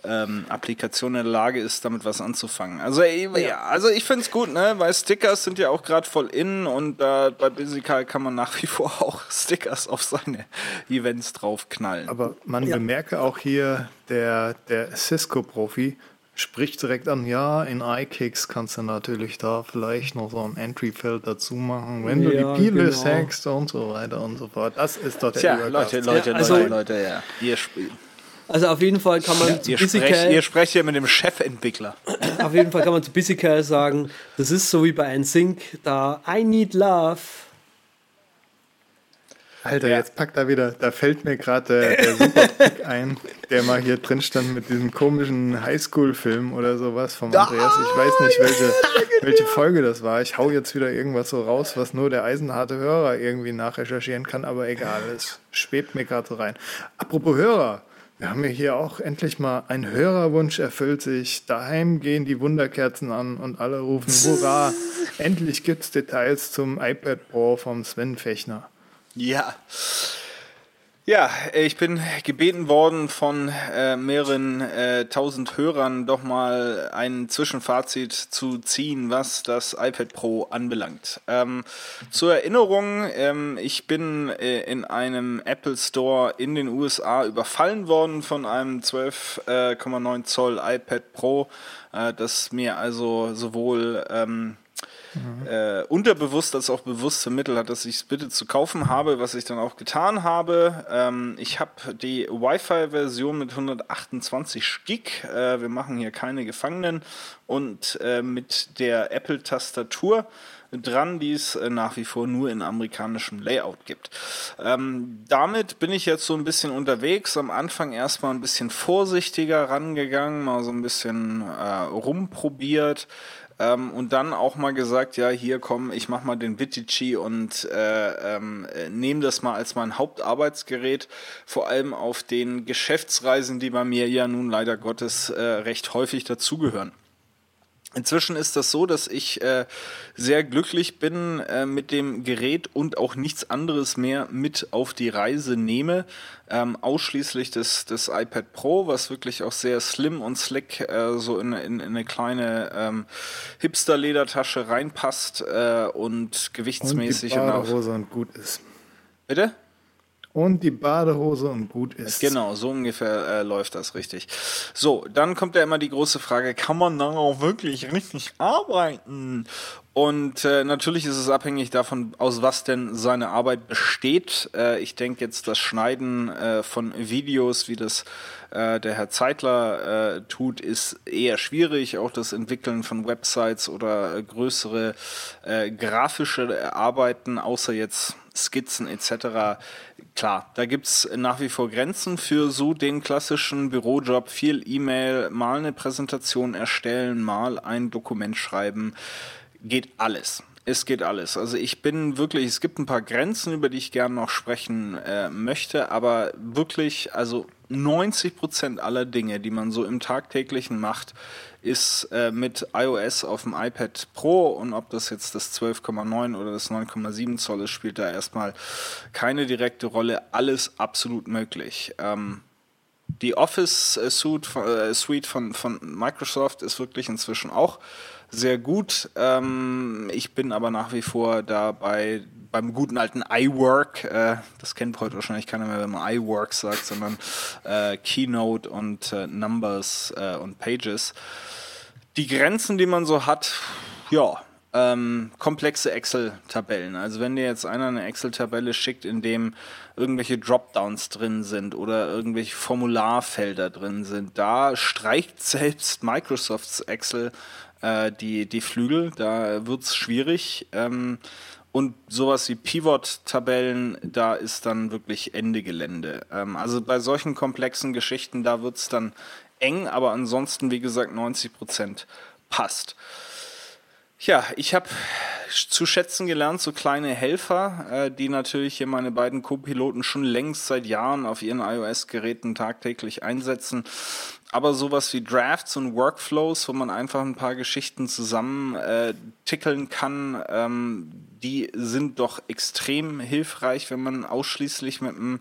ähm, Applikation in der Lage ist, damit was anzufangen. Also, äh, ja. ja also ich finde es gut, ne? weil Stickers sind ja auch gerade voll in und äh, bei Bisical kann man nach wie vor auch Stickers auf seine Events draufknallen. Aber man ja. bemerke auch hier, der, der Cisco-Profi spricht direkt an, ja, in iKicks kannst du natürlich da vielleicht noch so ein Entry-Feld dazu machen, wenn ja, du die Bibel genau. hackst und so weiter und so fort. Das ist doch der Tja, Leute, Leute, ja, also, Leute, Leute, ja. Ihr spielt. Also auf jeden Fall kann man ja, zu ihr, sprecht, ihr sprecht hier mit dem Chefentwickler. Auf jeden Fall kann man zu Bissical sagen, das ist so wie bei NSYNC, da I need love Alter, ja. jetzt packt er wieder, da fällt mir gerade der, der Superpick ein, der mal hier drin stand mit diesem komischen Highschool-Film oder sowas vom Andreas. Ich weiß nicht, welche, welche Folge das war. Ich hau jetzt wieder irgendwas so raus, was nur der eisenharte Hörer irgendwie nachrecherchieren kann, aber egal, es schwebt mir gerade so rein. Apropos Hörer, wir haben ja hier auch endlich mal ein Hörerwunsch erfüllt sich. Daheim gehen die Wunderkerzen an und alle rufen Hurra! Endlich gibt's Details zum iPad Pro vom Sven Fechner. Ja. Ja, ich bin gebeten worden von äh, mehreren äh, tausend Hörern doch mal ein Zwischenfazit zu ziehen, was das iPad Pro anbelangt. Ähm, zur Erinnerung, ähm, ich bin äh, in einem Apple Store in den USA überfallen worden von einem 12,9 Zoll iPad Pro, äh, das mir also sowohl ähm, mhm. äh, unterbewusst als auch bewusst vermittelt hat, dass ich es bitte zu kaufen habe, was ich dann auch getan habe. Ähm, ich habe die Wi-Fi-Version mit 128 Gig. Äh, wir machen hier keine Gefangenen und äh, mit der Apple-Tastatur dran, die es äh, nach wie vor nur in amerikanischem Layout gibt. Ähm, damit bin ich jetzt so ein bisschen unterwegs. Am Anfang erstmal ein bisschen vorsichtiger rangegangen, mal so ein bisschen äh, rumprobiert. Ähm, und dann auch mal gesagt, ja, hier komm, ich mach mal den Vitici und äh, ähm, nehme das mal als mein Hauptarbeitsgerät, vor allem auf den Geschäftsreisen, die bei mir ja nun leider Gottes äh, recht häufig dazugehören. Inzwischen ist das so, dass ich äh, sehr glücklich bin äh, mit dem Gerät und auch nichts anderes mehr mit auf die Reise nehme. Ähm, ausschließlich das, das iPad Pro, was wirklich auch sehr slim und slick äh, so in, in, in, eine kleine ähm, Hipster-Ledertasche reinpasst äh, und gewichtsmäßig und, die und auch. und gut ist. Bitte? Und die Badehose und gut ist. Genau, so ungefähr äh, läuft das richtig. So, dann kommt ja immer die große Frage, kann man dann auch wirklich richtig arbeiten? Und äh, natürlich ist es abhängig davon, aus was denn seine Arbeit besteht. Äh, ich denke jetzt das Schneiden äh, von Videos, wie das äh, der Herr Zeitler äh, tut, ist eher schwierig. Auch das Entwickeln von Websites oder äh, größere äh, grafische Arbeiten, außer jetzt Skizzen etc. Klar, da gibt es nach wie vor Grenzen für so den klassischen Bürojob. Viel E-Mail, mal eine Präsentation erstellen, mal ein Dokument schreiben. Geht alles. Es geht alles. Also ich bin wirklich, es gibt ein paar Grenzen, über die ich gerne noch sprechen äh, möchte, aber wirklich, also 90 Prozent aller Dinge, die man so im tagtäglichen macht, ist äh, mit iOS auf dem iPad Pro und ob das jetzt das 12,9 oder das 9,7 Zoll ist, spielt da erstmal keine direkte Rolle. Alles absolut möglich. Ähm, die Office äh, Suite, äh, von Microsoft ist wirklich inzwischen auch sehr gut. Ähm, ich bin aber nach wie vor dabei beim guten alten iWork. Äh, das kennt heute wahrscheinlich keiner mehr, wenn man iWork sagt, sondern äh, Keynote und äh, Numbers äh, und Pages. Die Grenzen, die man so hat, ja, ähm, komplexe Excel-Tabellen. Also wenn dir jetzt einer eine Excel-Tabelle schickt, in dem irgendwelche Dropdowns drin sind oder irgendwelche Formularfelder drin sind, da streicht selbst Microsofts Excel äh, die, die Flügel. Da wird es schwierig. Ähm, und sowas wie Pivot-Tabellen, da ist dann wirklich Ende Gelände. Ähm, also bei solchen komplexen Geschichten, da wird es dann eng, aber ansonsten, wie gesagt, 90 Prozent passt. Ja, ich habe zu schätzen gelernt, so kleine Helfer, äh, die natürlich hier meine beiden Co-Piloten schon längst seit Jahren auf ihren iOS-Geräten tagtäglich einsetzen. Aber sowas wie Drafts und Workflows, wo man einfach ein paar Geschichten zusammen äh, tickeln kann, ähm, die sind doch extrem hilfreich, wenn man ausschließlich mit dem,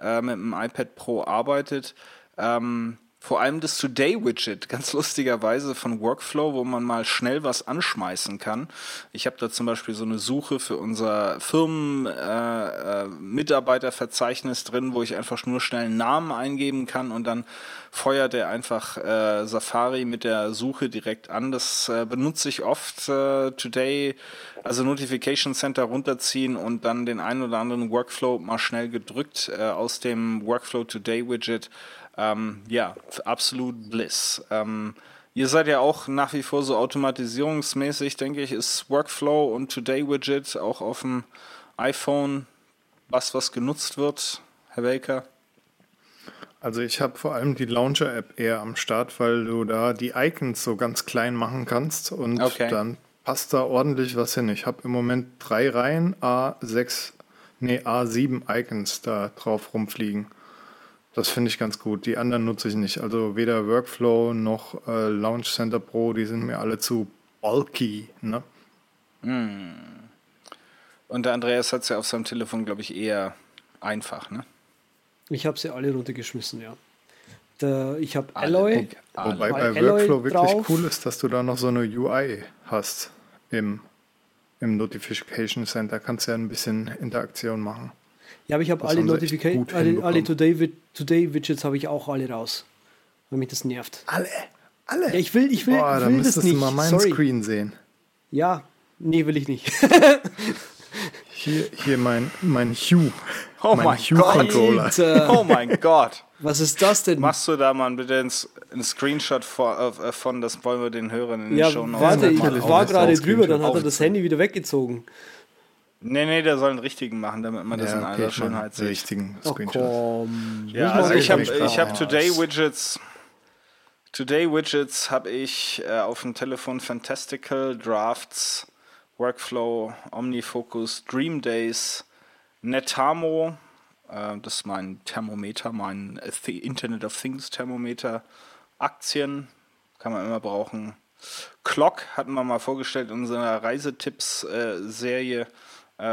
äh, mit dem iPad Pro arbeitet. Ähm, vor allem das Today-Widget, ganz lustigerweise von Workflow, wo man mal schnell was anschmeißen kann. Ich habe da zum Beispiel so eine Suche für unser Firmen-Mitarbeiterverzeichnis äh, äh, drin, wo ich einfach nur schnell einen Namen eingeben kann und dann feuert er einfach äh, Safari mit der Suche direkt an. Das äh, benutze ich oft äh, Today, also Notification Center runterziehen und dann den einen oder anderen Workflow mal schnell gedrückt äh, aus dem Workflow Today Widget ähm, ja, absolut Bliss. Ähm, ihr seid ja auch nach wie vor so automatisierungsmäßig, denke ich, ist Workflow und Today Widget auch auf dem iPhone was, was genutzt wird, Herr Welker? Also ich habe vor allem die Launcher-App eher am Start, weil du da die Icons so ganz klein machen kannst und okay. dann passt da ordentlich was hin. Ich habe im Moment drei Reihen A6, nee A7 Icons da drauf rumfliegen. Das finde ich ganz gut. Die anderen nutze ich nicht. Also weder Workflow noch äh, Launch Center Pro, die sind mir alle zu bulky. Ne? Mm. Und der Andreas hat es ja auf seinem Telefon, glaube ich, eher einfach. Ne? Ich habe sie alle runtergeschmissen, ja. Der, ich habe Alloy. Wobei bei Alloy Workflow wirklich drauf. cool ist, dass du da noch so eine UI hast im, im Notification Center. Kannst ja ein bisschen Interaktion machen. Ja, aber ich habe alle Notifications, alle, alle Today-Widgets habe ich auch alle raus. Weil mich das nervt. Alle? Alle? Ja, ich will, ich will, Boah, ich will das nicht. Du mal meinen Sorry. Screen sehen. Ja, nee, will ich nicht. hier, hier mein, mein Hue. Oh mein, mein Hue Gott. Controller. Oh mein Gott. Was ist das denn? Machst du da mal bitte einen Screenshot äh, von, das wollen wir den Hörern in den ja, Show Warte, ich war gerade drüber, dann hat er das Handy wieder weggezogen. Nee, nee, der soll einen richtigen machen, damit man das ja, in aller okay, Schönheit sieht. richtigen Screenshot. ja, also ich habe ich hab Today Widgets. Today Widgets habe ich äh, auf dem Telefon Fantastical, Drafts, Workflow, OmniFocus, Dream Days, Netamo, äh, das ist mein Thermometer, mein Internet of Things Thermometer, Aktien, kann man immer brauchen, Clock hatten wir mal vorgestellt in unserer Reisetipps-Serie äh,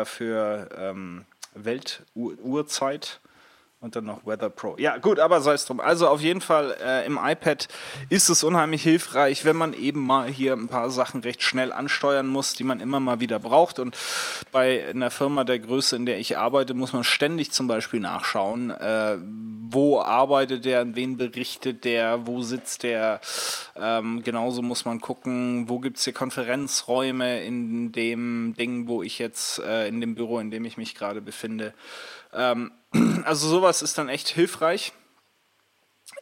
für ähm, Weltuhrzeit. Und dann noch Weather Pro. Ja, gut, aber sei es drum. Also auf jeden Fall äh, im iPad ist es unheimlich hilfreich, wenn man eben mal hier ein paar Sachen recht schnell ansteuern muss, die man immer mal wieder braucht. Und bei einer Firma der Größe, in der ich arbeite, muss man ständig zum Beispiel nachschauen, äh, wo arbeitet der, an wen berichtet der, wo sitzt der. Ähm, genauso muss man gucken, wo gibt es hier Konferenzräume in dem Ding, wo ich jetzt, äh, in dem Büro, in dem ich mich gerade befinde. Ähm, also sowas ist dann echt hilfreich.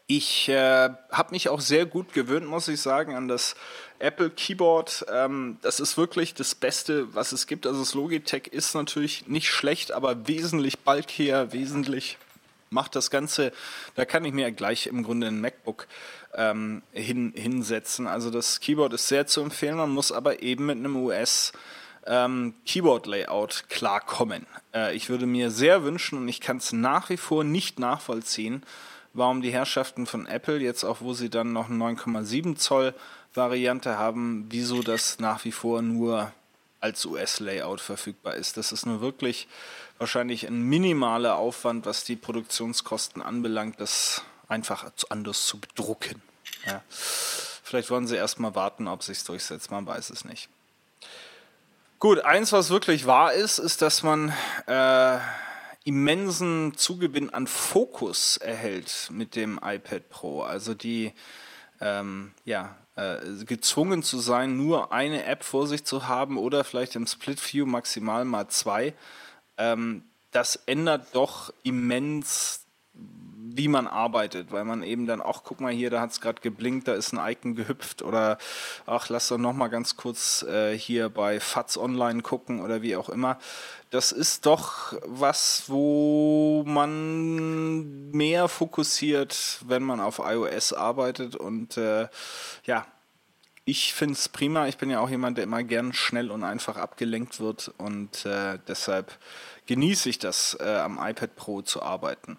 Ich äh, habe mich auch sehr gut gewöhnt, muss ich sagen, an das Apple Keyboard. Ähm, das ist wirklich das Beste, was es gibt. Also das Logitech ist natürlich nicht schlecht, aber wesentlich bulkier, wesentlich macht das Ganze. Da kann ich mir gleich im Grunde ein MacBook ähm, hin, hinsetzen. Also das Keyboard ist sehr zu empfehlen. Man muss aber eben mit einem US ähm, Keyboard-Layout klarkommen. Äh, ich würde mir sehr wünschen, und ich kann es nach wie vor nicht nachvollziehen, warum die Herrschaften von Apple, jetzt auch wo sie dann noch eine 9,7 Zoll Variante haben, wieso das nach wie vor nur als US-Layout verfügbar ist. Das ist nur wirklich wahrscheinlich ein minimaler Aufwand, was die Produktionskosten anbelangt, das einfach anders zu bedrucken. Ja. Vielleicht wollen sie erstmal warten, ob sich durchsetzt, man weiß es nicht. Gut, eins, was wirklich wahr ist, ist, dass man äh, immensen Zugewinn an Fokus erhält mit dem iPad Pro. Also die, ähm, ja, äh, gezwungen zu sein, nur eine App vor sich zu haben oder vielleicht im Split View maximal mal zwei, ähm, das ändert doch immens wie man arbeitet, weil man eben dann auch, guck mal hier, da hat es gerade geblinkt, da ist ein Icon gehüpft oder ach, lass doch noch mal ganz kurz äh, hier bei FATS Online gucken oder wie auch immer. Das ist doch was, wo man mehr fokussiert, wenn man auf iOS arbeitet und äh, ja, ich finde es prima. Ich bin ja auch jemand, der immer gern schnell und einfach abgelenkt wird und äh, deshalb genieße ich das, äh, am iPad Pro zu arbeiten.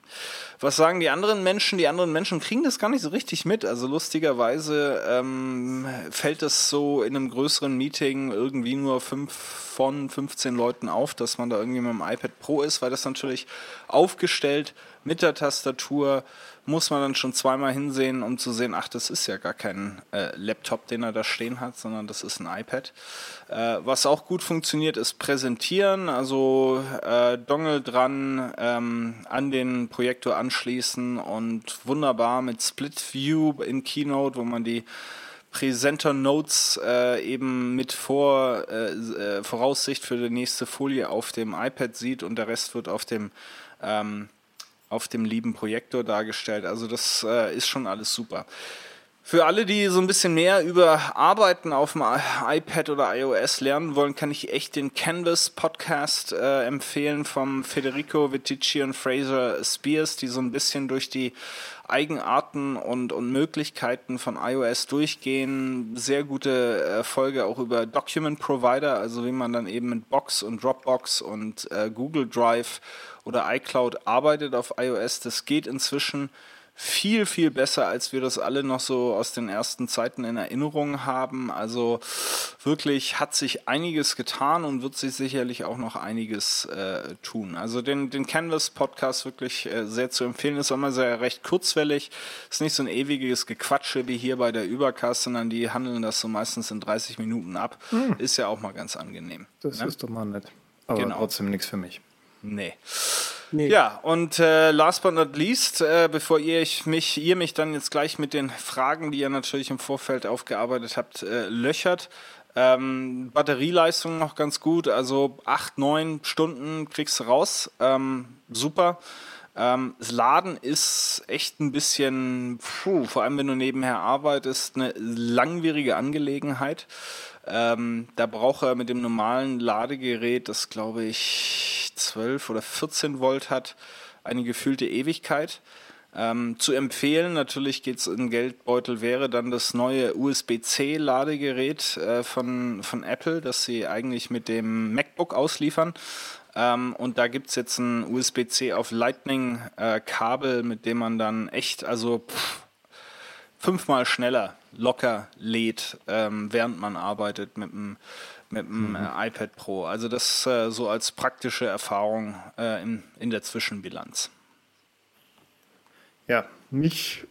Was sagen die anderen Menschen? Die anderen Menschen kriegen das gar nicht so richtig mit. Also lustigerweise ähm, fällt es so in einem größeren Meeting irgendwie nur fünf von 15 Leuten auf, dass man da irgendwie mit dem iPad Pro ist, weil das natürlich aufgestellt mit der Tastatur muss man dann schon zweimal hinsehen, um zu sehen, ach, das ist ja gar kein äh, Laptop, den er da stehen hat, sondern das ist ein iPad. Äh, was auch gut funktioniert, ist Präsentieren, also äh, Dongle dran, ähm, an den Projektor anschließen und wunderbar mit Split View in Keynote, wo man die Presenter Notes äh, eben mit Vor, äh, äh, Voraussicht für die nächste Folie auf dem iPad sieht und der Rest wird auf dem ähm, auf dem lieben Projektor dargestellt. Also das äh, ist schon alles super. Für alle, die so ein bisschen mehr über Arbeiten auf dem iPad oder iOS lernen wollen, kann ich echt den Canvas Podcast äh, empfehlen vom Federico Vitici und Fraser Spears, die so ein bisschen durch die Eigenarten und, und Möglichkeiten von iOS durchgehen. Sehr gute äh, Folge auch über Document Provider, also wie man dann eben mit Box und Dropbox und äh, Google Drive oder iCloud arbeitet auf iOS. Das geht inzwischen viel, viel besser, als wir das alle noch so aus den ersten Zeiten in Erinnerung haben. Also wirklich hat sich einiges getan und wird sich sicherlich auch noch einiges äh, tun. Also den, den Canvas-Podcast wirklich äh, sehr zu empfehlen. Ist immer sehr recht kurzwellig. Ist nicht so ein ewiges Gequatsche wie hier bei der Übercast, sondern die handeln das so meistens in 30 Minuten ab. Hm. Ist ja auch mal ganz angenehm. Das ne? ist doch mal nett. Aber genau. trotzdem nichts für mich. Nee. Nee. Ja, und äh, last but not least, äh, bevor ihr mich, ihr mich dann jetzt gleich mit den Fragen, die ihr natürlich im Vorfeld aufgearbeitet habt, äh, löchert. Ähm, Batterieleistung noch ganz gut, also acht, neun Stunden kriegst du raus. Ähm, super. Ähm, das Laden ist echt ein bisschen, puh, vor allem wenn du nebenher arbeitest, eine langwierige Angelegenheit. Ähm, da braucht er mit dem normalen Ladegerät, das glaube ich 12 oder 14 Volt hat, eine gefühlte Ewigkeit. Ähm, zu empfehlen, natürlich geht es in Geldbeutel, wäre dann das neue USB-C-Ladegerät äh, von, von Apple, das sie eigentlich mit dem MacBook ausliefern. Ähm, und da gibt es jetzt ein USB-C auf Lightning-Kabel, äh, mit dem man dann echt, also pff, fünfmal schneller locker lädt, ähm, während man arbeitet mit dem mit dem mhm. äh, iPad Pro. Also das äh, so als praktische Erfahrung äh, in, in der Zwischenbilanz. Ja, mich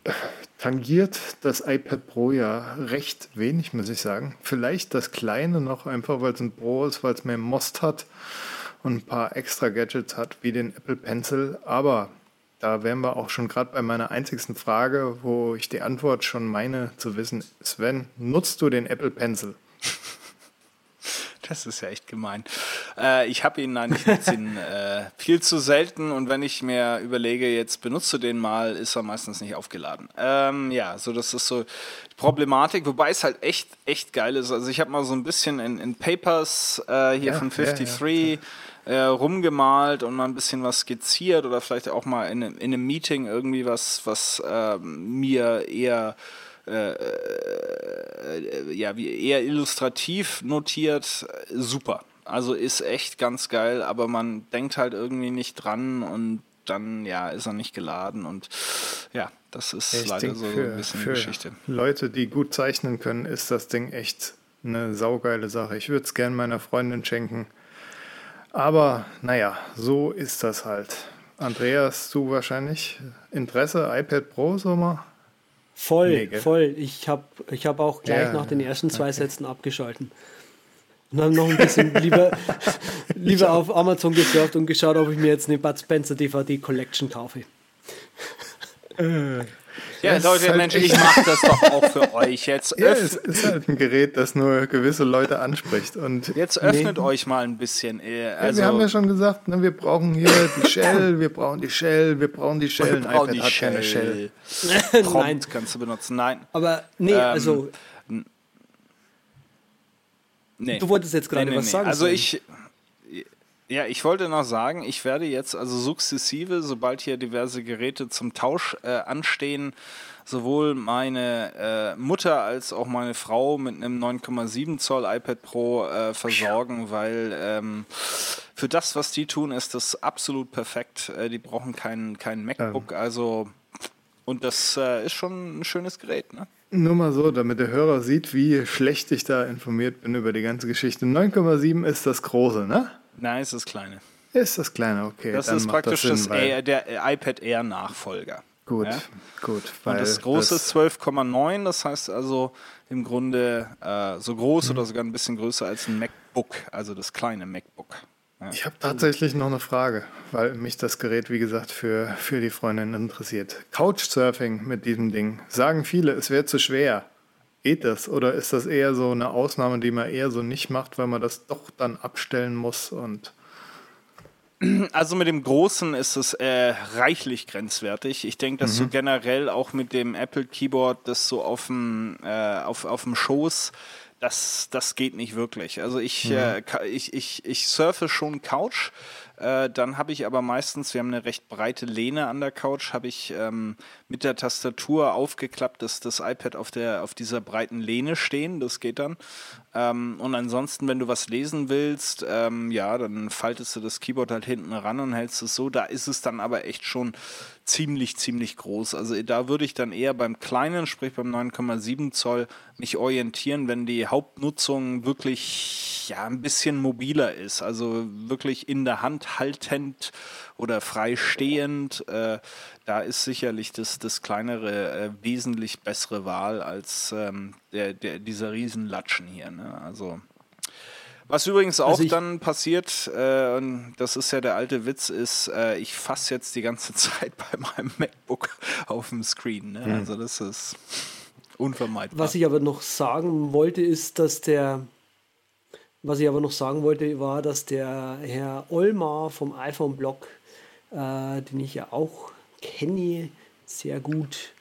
tangiert das iPad Pro ja recht wenig, muss ich sagen. Vielleicht das kleine noch, einfach weil es ein Pro ist, weil es mehr Most hat und ein paar extra Gadgets hat, wie den Apple Pencil. Aber da wären wir auch schon gerade bei meiner einzigsten Frage, wo ich die Antwort schon meine zu wissen. Sven, nutzt du den Apple Pencil? Das ist ja echt gemein. Äh, ich habe ihn eigentlich ihn, äh, viel zu selten und wenn ich mir überlege, jetzt benutze den mal, ist er meistens nicht aufgeladen. Ähm, ja, so das ist so die Problematik, wobei es halt echt, echt geil ist. Also ich habe mal so ein bisschen in, in Papers äh, hier ja, von 53 ja, ja, äh, rumgemalt und mal ein bisschen was skizziert oder vielleicht auch mal in, in einem Meeting irgendwie was, was ähm, mir eher äh, äh, ja, wie eher illustrativ notiert, super. Also ist echt ganz geil, aber man denkt halt irgendwie nicht dran und dann ja ist er nicht geladen und ja, das ist ich leider so für, ein bisschen für Geschichte. Leute, die gut zeichnen können, ist das Ding echt eine saugeile Sache. Ich würde es gerne meiner Freundin schenken. Aber naja, so ist das halt. Andreas, du wahrscheinlich Interesse, iPad Pro, so mal? Voll, nee, voll. Ich habe ich hab auch gleich ja, nach den ersten zwei okay. Sätzen abgeschalten. Und dann noch ein bisschen lieber, lieber auf Amazon gesurft und geschaut, ob ich mir jetzt eine Bud Spencer DVD Collection kaufe. Ja, das Leute, halt Mensch, ich mache das doch auch für euch. Jetzt ja, es ist halt ein Gerät, das nur gewisse Leute anspricht. Und jetzt öffnet nee. euch mal ein bisschen. Also ja, wir also haben ja schon gesagt, ne, wir brauchen hier die Shell, wir brauchen die Shell, wir brauchen die Shell. Ein iPad hat Shell. keine Shell. Nein. kannst du benutzen. Nein. Aber nee, ähm, also. Nee. Du wolltest jetzt gerade nee, nee, was sagen. Also ich. Ja, ich wollte noch sagen, ich werde jetzt also sukzessive, sobald hier diverse Geräte zum Tausch äh, anstehen, sowohl meine äh, Mutter als auch meine Frau mit einem 9,7 Zoll iPad Pro äh, versorgen, weil ähm, für das, was die tun, ist das absolut perfekt. Äh, die brauchen keinen kein MacBook, also und das äh, ist schon ein schönes Gerät, ne? Nur mal so, damit der Hörer sieht, wie schlecht ich da informiert bin über die ganze Geschichte. 9,7 ist das große, ne? Nein, ist das kleine. Ist das kleine, okay. Das ist praktisch das, Sinn, das Air, der iPad Air Nachfolger. Gut, ja? gut. Und das große ist 12,9, das heißt also im Grunde äh, so groß mhm. oder sogar ein bisschen größer als ein MacBook, also das kleine MacBook. Ja. Ich habe tatsächlich noch eine Frage, weil mich das Gerät, wie gesagt, für, für die Freundin interessiert. Couchsurfing mit diesem Ding. Sagen viele, es wäre zu schwer. Geht das? Oder ist das eher so eine Ausnahme, die man eher so nicht macht, weil man das doch dann abstellen muss und. Also mit dem Großen ist es äh, reichlich grenzwertig. Ich denke, dass mhm. so generell auch mit dem Apple Keyboard das so auf dem, äh, auf, auf dem Schoß, das, das geht nicht wirklich. Also ich, mhm. äh, ich, ich, ich surfe schon Couch, äh, dann habe ich aber meistens, wir haben eine recht breite Lehne an der Couch, habe ich ähm, mit der Tastatur aufgeklappt, dass das iPad auf, der, auf dieser breiten Lehne stehen. Das geht dann. Ähm, und ansonsten, wenn du was lesen willst, ähm, ja, dann faltest du das Keyboard halt hinten ran und hältst es so. Da ist es dann aber echt schon ziemlich, ziemlich groß. Also da würde ich dann eher beim kleinen, sprich beim 9,7 Zoll, mich orientieren, wenn die Hauptnutzung wirklich ja, ein bisschen mobiler ist. Also wirklich in der Hand haltend oder freistehend. Äh, da ist sicherlich das, das kleinere äh, wesentlich bessere Wahl als ähm, der, der, dieser Riesenlatschen hier. Ne? Also was übrigens auch also dann passiert, äh, und das ist ja der alte Witz, ist, äh, ich fasse jetzt die ganze Zeit bei meinem MacBook auf dem Screen. Ne? Mhm. Also das ist unvermeidbar. Was ich aber noch sagen wollte, ist, dass der, was ich aber noch sagen wollte, war, dass der Herr Olmar vom iPhone-Blog, äh, den ich ja auch kenne, sehr gut,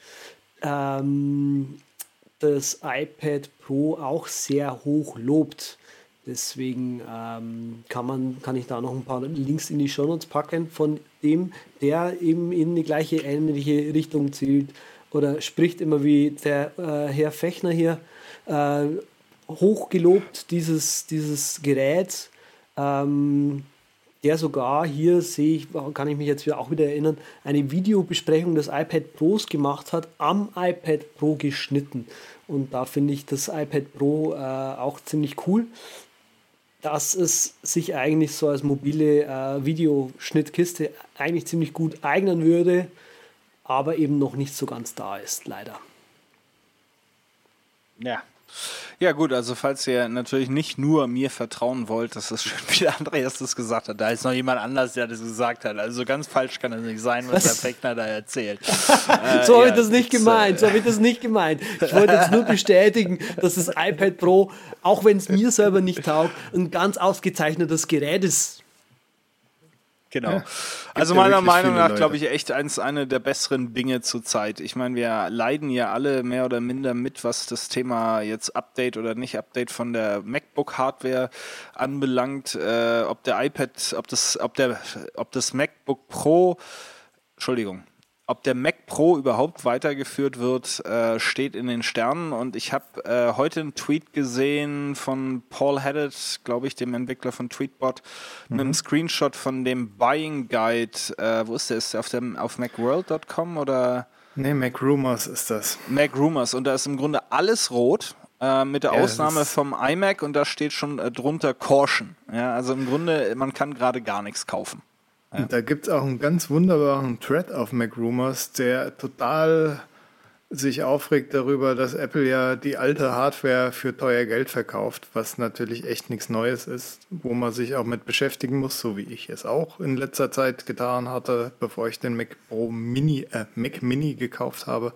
ähm, das iPad Pro auch sehr hoch lobt. Deswegen ähm, kann, man, kann ich da noch ein paar Links in die Show Notes packen von dem, der eben in die gleiche ähnliche Richtung zielt oder spricht immer wie der äh, Herr Fechner hier äh, hochgelobt dieses, dieses Gerät. Ähm, der sogar hier sehe ich, kann ich mich jetzt wieder auch wieder erinnern, eine Videobesprechung des iPad Pros gemacht hat, am iPad Pro geschnitten. Und da finde ich das iPad Pro äh, auch ziemlich cool, dass es sich eigentlich so als mobile äh, Videoschnittkiste eigentlich ziemlich gut eignen würde, aber eben noch nicht so ganz da ist, leider. Ja. Ja gut, also falls ihr natürlich nicht nur mir vertrauen wollt, das ist schön, wie der Andreas das gesagt hat. Da ist noch jemand anders, der das gesagt hat. Also ganz falsch kann das nicht sein, was der Beckner da erzählt. äh, so habe ja, ich das nicht gemeint. So habe ich das nicht gemeint. Ich wollte jetzt nur bestätigen, dass das iPad Pro, auch wenn es mir selber nicht taugt, ein ganz ausgezeichnetes Gerät ist. Genau. Ja, also meiner Meinung nach, glaube ich, echt eins, eine der besseren Dinge zurzeit. Ich meine, wir leiden ja alle mehr oder minder mit, was das Thema jetzt Update oder nicht Update von der MacBook-Hardware anbelangt. Äh, ob der iPad, ob das, ob der, ob das MacBook Pro, Entschuldigung, ob der Mac Pro überhaupt weitergeführt wird, äh, steht in den Sternen. Und ich habe äh, heute einen Tweet gesehen von Paul Haddett, glaube ich, dem Entwickler von Tweetbot, mhm. mit einem Screenshot von dem Buying Guide. Äh, wo ist der? Ist der auf, dem, auf macworld.com oder? Nee, MacRumors ist das. MacRumors. Und da ist im Grunde alles rot. Äh, mit der Ausnahme vom iMac und da steht schon äh, drunter Caution. Ja, also im Grunde, man kann gerade gar nichts kaufen. Ja. Da gibt es auch einen ganz wunderbaren Thread auf MacRumors, der total sich aufregt darüber, dass Apple ja die alte Hardware für teuer Geld verkauft, was natürlich echt nichts Neues ist, wo man sich auch mit beschäftigen muss, so wie ich es auch in letzter Zeit getan hatte, bevor ich den Mac Pro Mini, äh, Mac Mini gekauft habe,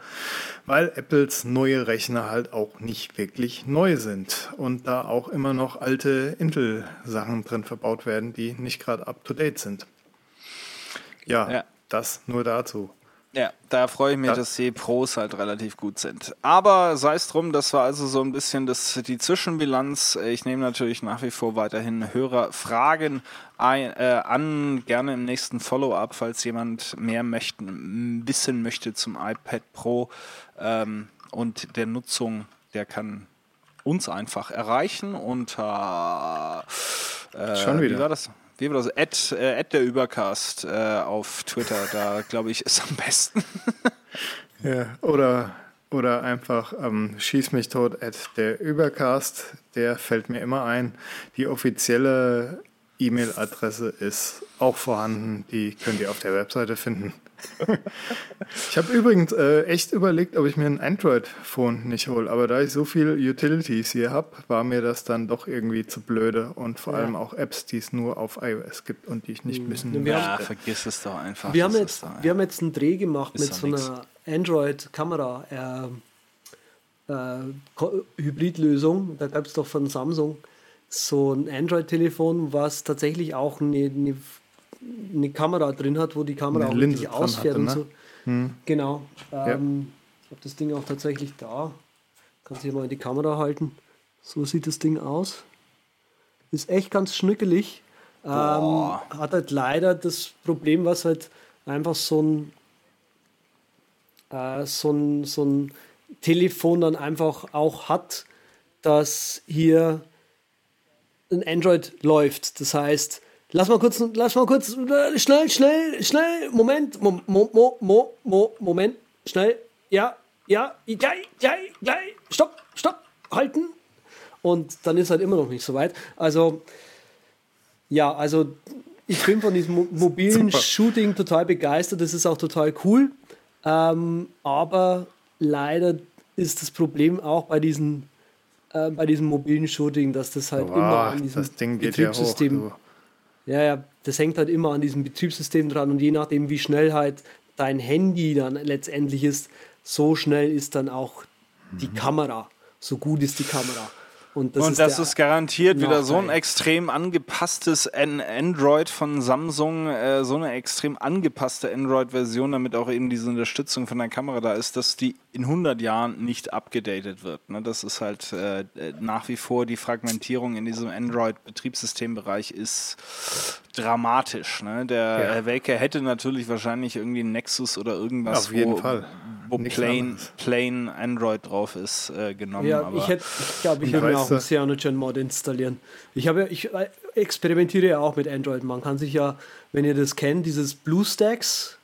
weil Apples neue Rechner halt auch nicht wirklich neu sind und da auch immer noch alte Intel-Sachen drin verbaut werden, die nicht gerade up to date sind. Ja, ja, das nur dazu. Ja, da freue ich mich, ja. dass die Pros halt relativ gut sind. Aber sei es drum, das war also so ein bisschen das, die Zwischenbilanz. Ich nehme natürlich nach wie vor weiterhin Hörerfragen ein, äh, an, gerne im nächsten Follow-up, falls jemand mehr möchten, wissen möchte zum iPad Pro ähm, und der Nutzung, der kann uns einfach erreichen unter äh, Schon wieder. Wie war das? Wie war das? Ad, äh, Ad der Übercast äh, auf Twitter, da glaube ich ist am besten. ja, oder, oder einfach ähm, Schieß mich tot, Ad der Übercast, der fällt mir immer ein. Die offizielle E-Mail-Adresse ist auch vorhanden, die könnt ihr auf der Webseite finden. ich habe übrigens äh, echt überlegt, ob ich mir ein Android-Phone nicht hole, aber da ich so viele Utilities hier habe, war mir das dann doch irgendwie zu blöde und vor ja. allem auch Apps, die es nur auf iOS gibt und die ich nicht müssen ja, möchte. Ja, vergiss es doch einfach. Wir, haben jetzt, wir haben jetzt einen Dreh gemacht mit so einer Android-Kamera. Äh, äh, Hybridlösung, da gab es doch von Samsung so ein Android-Telefon, was tatsächlich auch eine, eine eine Kamera drin hat, wo die Kamera eine auch wirklich ausfährt hatte, und ne? so. Hm. Genau. Ähm, ja. Ich habe das Ding auch tatsächlich da. Kannst du hier mal in die Kamera halten. So sieht das Ding aus. Ist echt ganz schnuckelig. Ähm, hat halt leider das Problem, was halt einfach so ein, äh, so ein, so ein Telefon dann einfach auch hat, dass hier ein Android läuft. Das heißt, Lass mal kurz, lass mal kurz, schnell, schnell, schnell, Moment, mo, mo, mo, mo, Moment, schnell, ja, ja, ja, ja, ja, stopp, stopp, halten. Und dann ist halt immer noch nicht so weit. Also, ja, also ich bin von diesem mobilen Super. Shooting total begeistert. Das ist auch total cool. Ähm, aber leider ist das Problem auch bei diesen äh, bei diesem mobilen Shooting, dass das halt Boah, immer an diesem Betriebssystem ja hoch, ja, ja, das hängt halt immer an diesem Betriebssystem dran und je nachdem, wie schnell halt dein Handy dann letztendlich ist, so schnell ist dann auch die mhm. Kamera. So gut ist die Kamera. Und das, und ist, das ist, garantiert wieder so ein extrem angepasstes Android von Samsung, äh, so eine extrem angepasste Android-Version, damit auch eben diese Unterstützung von der Kamera da ist, dass die in 100 Jahren nicht abgedatet wird. Ne? Das ist halt äh, nach wie vor die Fragmentierung in diesem Android-Betriebssystembereich ist dramatisch. Ne? Der ja. Herr Welker hätte natürlich wahrscheinlich irgendwie einen Nexus oder irgendwas, Auf jeden wo, Fall wo plain, plain Android drauf ist, äh, genommen. Ja, ich, hätte, ich glaube, ich würde mir auch einen Cyanogen-Mod installieren. Ich, habe, ich äh, experimentiere ja auch mit Android. Man kann sich ja, wenn ihr das kennt, dieses BlueStacks,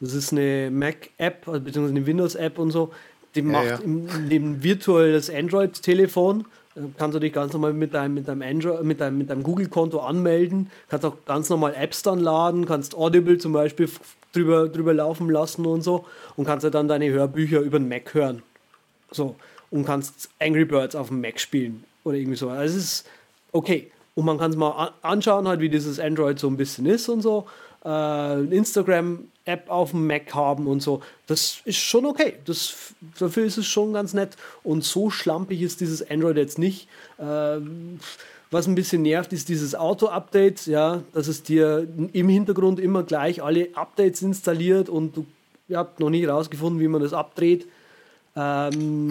das ist eine Mac-App, also beziehungsweise eine Windows-App und so, die ja, macht ja. Im, im virtuelles Android-Telefon kannst du dich ganz normal mit deinem, mit deinem, Android, mit deinem, mit deinem Google-Konto anmelden, kannst auch ganz normal Apps dann laden, kannst Audible zum Beispiel drüber, drüber laufen lassen und so und kannst dann deine Hörbücher über den Mac hören. So. Und kannst Angry Birds auf dem Mac spielen oder irgendwie so. Also es ist okay. Und man kann es mal anschauen, halt, wie dieses Android so ein bisschen ist und so. Äh, Instagram-App auf dem Mac haben und so. Das ist schon okay. Das, dafür ist es schon ganz nett. Und so schlampig ist dieses Android jetzt nicht. Äh, was ein bisschen nervt, ist dieses Auto-Update, ja, dass es dir im Hintergrund immer gleich alle Updates installiert und du ihr habt noch nie rausgefunden, wie man das abdreht. Ähm,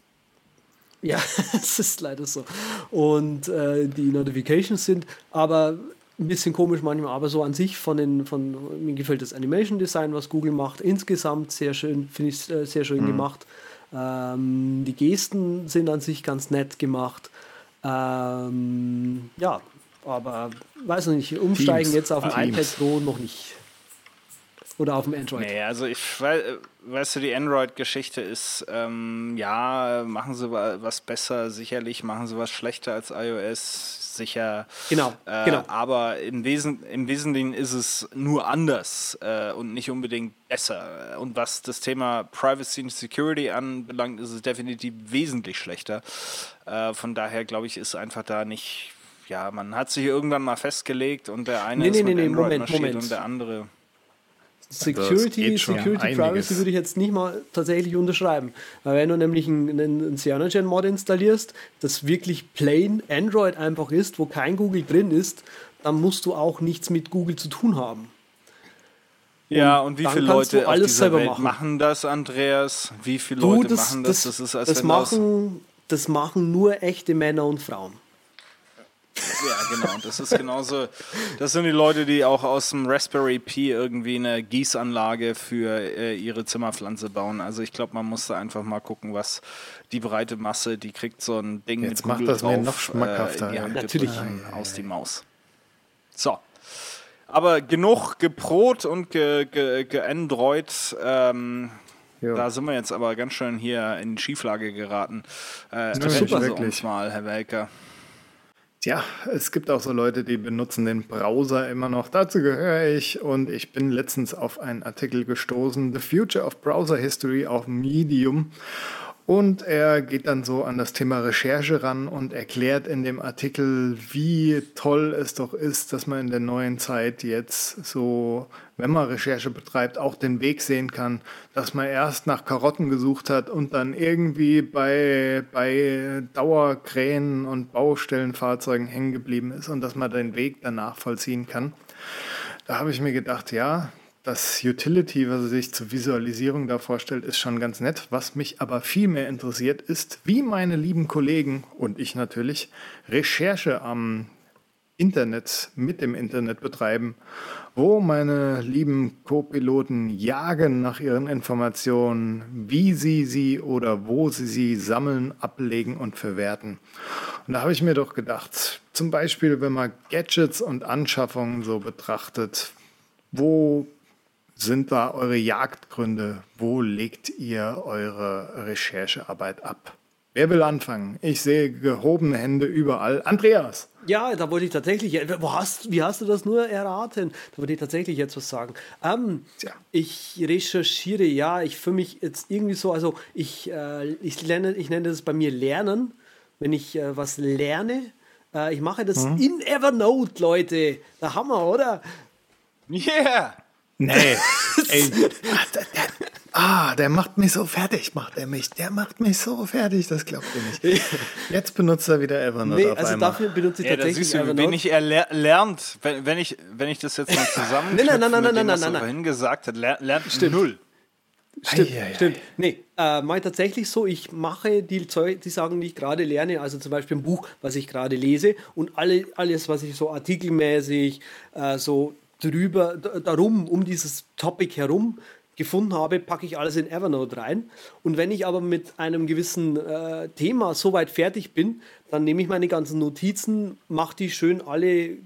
ja, es ist leider so. Und äh, die Notifications sind aber ein bisschen komisch manchmal, aber so an sich von den, von, mir gefällt das Animation Design, was Google macht, insgesamt sehr schön, finde ich äh, sehr schön mhm. gemacht. Ähm, die Gesten sind an sich ganz nett gemacht. Ähm, ja, aber weiß noch nicht, umsteigen Teams. jetzt auf ein iPad Pro noch nicht. Oder auf dem Android? Nee, also ich weiß, weißt du, die Android-Geschichte ist, ähm, ja, machen sie was besser, sicherlich machen sie was schlechter als iOS, sicher. Genau, äh, genau. Aber im, Wesen, im Wesentlichen ist es nur anders äh, und nicht unbedingt besser. Und was das Thema Privacy und Security anbelangt, ist es definitiv wesentlich schlechter. Äh, von daher glaube ich, ist einfach da nicht, ja, man hat sich irgendwann mal festgelegt und der eine nee, ist nee, mit nee, Android Moment, Moment. und der andere Security, Security Privacy würde ich jetzt nicht mal tatsächlich unterschreiben. Weil wenn du nämlich einen, einen Cyanogen-Mod installierst, das wirklich plain Android einfach ist, wo kein Google drin ist, dann musst du auch nichts mit Google zu tun haben. Ja, und wie viele Leute auf dieser Welt machen. machen. das, Andreas? Wie viele du, Leute das, machen das? Das, ist, als das, machen, das machen nur echte Männer und Frauen. Ja, genau. Das ist genauso. Das sind die Leute, die auch aus dem Raspberry Pi irgendwie eine Gießanlage für äh, ihre Zimmerpflanze bauen. Also ich glaube, man muss da einfach mal gucken, was die breite Masse, die kriegt so ein Ding Jetzt mit macht Google das drauf, mir noch schmackhafter. Äh, Natürlich aus die Maus. So. Aber genug geprot und geandroid. Ge, ge ähm, da sind wir jetzt aber ganz schön hier in Schieflage geraten. Äh, ja, super. uns mal, Herr Welker. Tja, es gibt auch so Leute, die benutzen den Browser immer noch. Dazu gehöre ich und ich bin letztens auf einen Artikel gestoßen, The Future of Browser History auf Medium. Und er geht dann so an das Thema Recherche ran und erklärt in dem Artikel, wie toll es doch ist, dass man in der neuen Zeit jetzt so, wenn man Recherche betreibt, auch den Weg sehen kann, dass man erst nach Karotten gesucht hat und dann irgendwie bei, bei Dauerkränen und Baustellenfahrzeugen hängen geblieben ist und dass man den Weg danach vollziehen kann. Da habe ich mir gedacht, ja, das Utility, was er sich zur Visualisierung da vorstellt, ist schon ganz nett. Was mich aber viel mehr interessiert, ist, wie meine lieben Kollegen und ich natürlich Recherche am Internet, mit dem Internet betreiben, wo meine lieben Co-Piloten jagen nach ihren Informationen, wie sie sie oder wo sie sie sammeln, ablegen und verwerten. Und da habe ich mir doch gedacht, zum Beispiel, wenn man Gadgets und Anschaffungen so betrachtet, wo sind da eure Jagdgründe? Wo legt ihr eure Recherchearbeit ab? Wer will anfangen? Ich sehe gehobene Hände überall. Andreas! Ja, da wollte ich tatsächlich, wo hast, wie hast du das nur erraten? Da wollte ich tatsächlich jetzt was sagen. Ähm, ich recherchiere, ja, ich für mich jetzt irgendwie so, also ich, äh, ich, lerne, ich nenne das bei mir Lernen, wenn ich äh, was lerne. Äh, ich mache das mhm. in Evernote, Leute. Da haben wir, oder? Yeah! Nee. Ey, der, der, ah, der macht mich so fertig, macht er mich. Der macht mich so fertig, das glaubt ihr nicht. Jetzt benutzt er wieder Evernote nee, auf also einmal. dafür benutze ich tatsächlich ja, siehst du, Evernote. Wenig er lernt, wenn, wenn, ich, wenn ich das jetzt mal zusammen nein, nein, nein, nein, nein, nein, nein, vorhin gesagt hat, lernt stimmt. null. Stimmt, ei, ei, stimmt. Ei. Nee, äh, mal tatsächlich so, ich mache die Zeug, die Sachen, die ich gerade lerne, also zum Beispiel ein Buch, was ich gerade lese und alle, alles, was ich so artikelmäßig, äh, so drüber, darum, um dieses Topic herum gefunden habe, packe ich alles in Evernote rein. Und wenn ich aber mit einem gewissen äh, Thema soweit fertig bin, dann nehme ich meine ganzen Notizen, mache die schön alle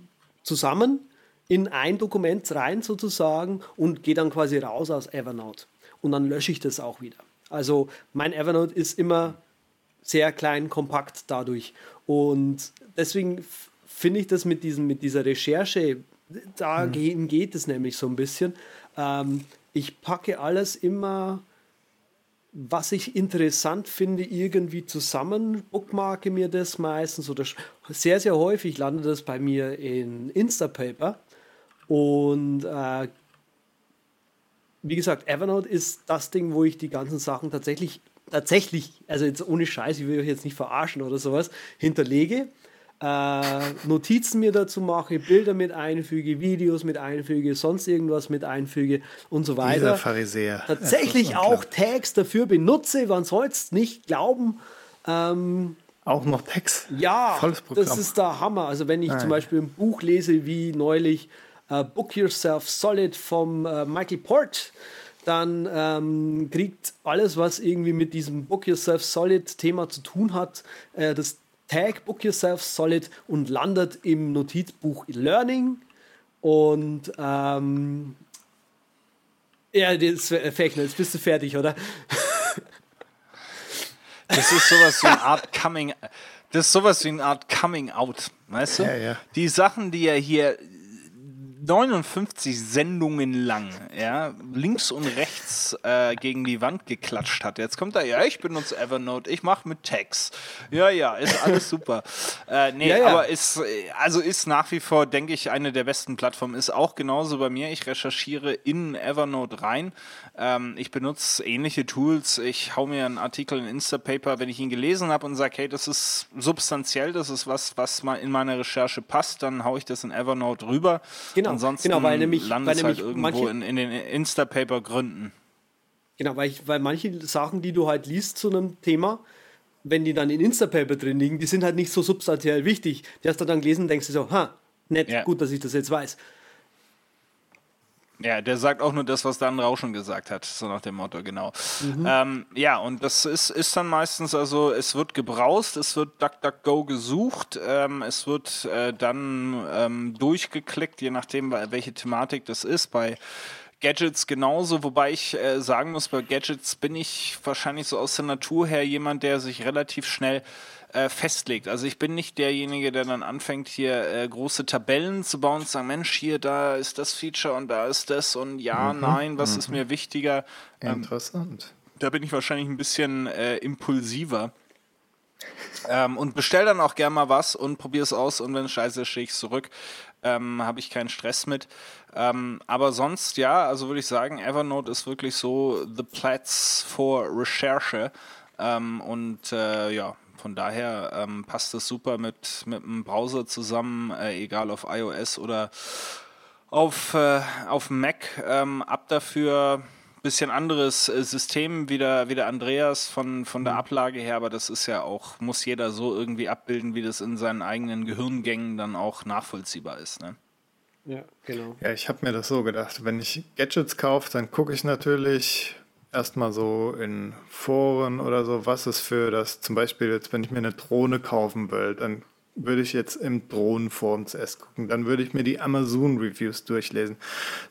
zusammen in ein Dokument rein sozusagen und gehe dann quasi raus aus Evernote. Und dann lösche ich das auch wieder. Also mein Evernote ist immer sehr klein, kompakt dadurch. Und deswegen finde ich das mit, diesem, mit dieser Recherche, da mhm. geht es nämlich so ein bisschen. Ähm, ich packe alles immer, was ich interessant finde, irgendwie zusammen, bookmarke mir das meistens oder sehr, sehr häufig landet das bei mir in Instapaper. Und äh, wie gesagt, Evernote ist das Ding, wo ich die ganzen Sachen tatsächlich, tatsächlich, also jetzt ohne Scheiß, ich will euch jetzt nicht verarschen oder sowas, hinterlege äh, Notizen mir dazu mache, Bilder mit einfüge, Videos mit einfüge, sonst irgendwas mit einfüge und so weiter. Dieser Pharisäer. Tatsächlich auch Tags dafür benutze, man soll es nicht glauben. Ähm, auch noch Tags? Ja, das ist der Hammer. Also wenn ich Nein. zum Beispiel ein Buch lese, wie neulich uh, Book Yourself Solid vom uh, Michael Port, dann ähm, kriegt alles, was irgendwie mit diesem Book Yourself Solid Thema zu tun hat, äh, das Tag Book Yourself Solid und landet im Notizbuch Learning. Und ähm, ja, das Fechner, jetzt bist du fertig, oder? Das ist sowas wie eine Art Coming. Das ist sowas wie eine Art Coming Out, weißt du? Ja, ja. Die Sachen, die er hier 59 Sendungen lang, ja, links und rechts äh, gegen die Wand geklatscht hat. Jetzt kommt er, ja, ich benutze Evernote, ich mache mit Tags. Ja, ja, ist alles super. äh, nee, ja, ja. aber ist, also ist nach wie vor, denke ich, eine der besten Plattformen. Ist auch genauso bei mir. Ich recherchiere in Evernote rein. Ähm, ich benutze ähnliche Tools. Ich hau mir einen Artikel in Instapaper, wenn ich ihn gelesen habe und sage, hey, das ist substanziell, das ist was, was mal in meine Recherche passt, dann haue ich das in Evernote rüber. Genau. Ansonsten genau, weil nämlich, landet weil halt irgendwo manche, in, in, den Instapaper-Gründen. Genau, weil, ich, weil manche Sachen, die du halt liest zu einem Thema, wenn die dann in Instapaper drin liegen, die sind halt nicht so substanziell wichtig. Die hast du dann gelesen und denkst du so, ha, nett, ja. gut, dass ich das jetzt weiß. Ja, der sagt auch nur das, was Dan Rausch schon gesagt hat, so nach dem Motto, genau. Mhm. Ähm, ja, und das ist, ist dann meistens, also es wird gebraust, es wird DuckDuckGo gesucht, ähm, es wird äh, dann ähm, durchgeklickt, je nachdem, welche Thematik das ist. Bei Gadgets genauso, wobei ich äh, sagen muss, bei Gadgets bin ich wahrscheinlich so aus der Natur her jemand, der sich relativ schnell äh, festlegt. Also ich bin nicht derjenige, der dann anfängt, hier äh, große Tabellen zu bauen und zu sagen, Mensch, hier, da ist das Feature und da ist das und ja, mhm. nein, was mhm. ist mir wichtiger? Ähm, Interessant. Da bin ich wahrscheinlich ein bisschen äh, impulsiver. Ähm, und bestell dann auch gerne mal was und probier es aus und wenn es scheiße ist, schicke ich es zurück. Ähm, Habe ich keinen Stress mit. Ähm, aber sonst, ja, also würde ich sagen, Evernote ist wirklich so the Platz for Recherche. Ähm, und äh, ja, von daher ähm, passt das super mit, mit einem Browser zusammen, äh, egal auf iOS oder auf, äh, auf Mac. Ähm, ab dafür bisschen anderes äh, System wie der, wie der Andreas von, von der mhm. Ablage her, aber das ist ja auch, muss jeder so irgendwie abbilden, wie das in seinen eigenen Gehirngängen dann auch nachvollziehbar ist. Ne? Ja, genau. Ja, ich habe mir das so gedacht, wenn ich Gadgets kaufe, dann gucke ich natürlich, erstmal so in Foren oder so, was es für das, zum Beispiel jetzt, wenn ich mir eine Drohne kaufen will, dann würde ich jetzt im Drohnenforum zuerst gucken. Dann würde ich mir die Amazon-Reviews durchlesen.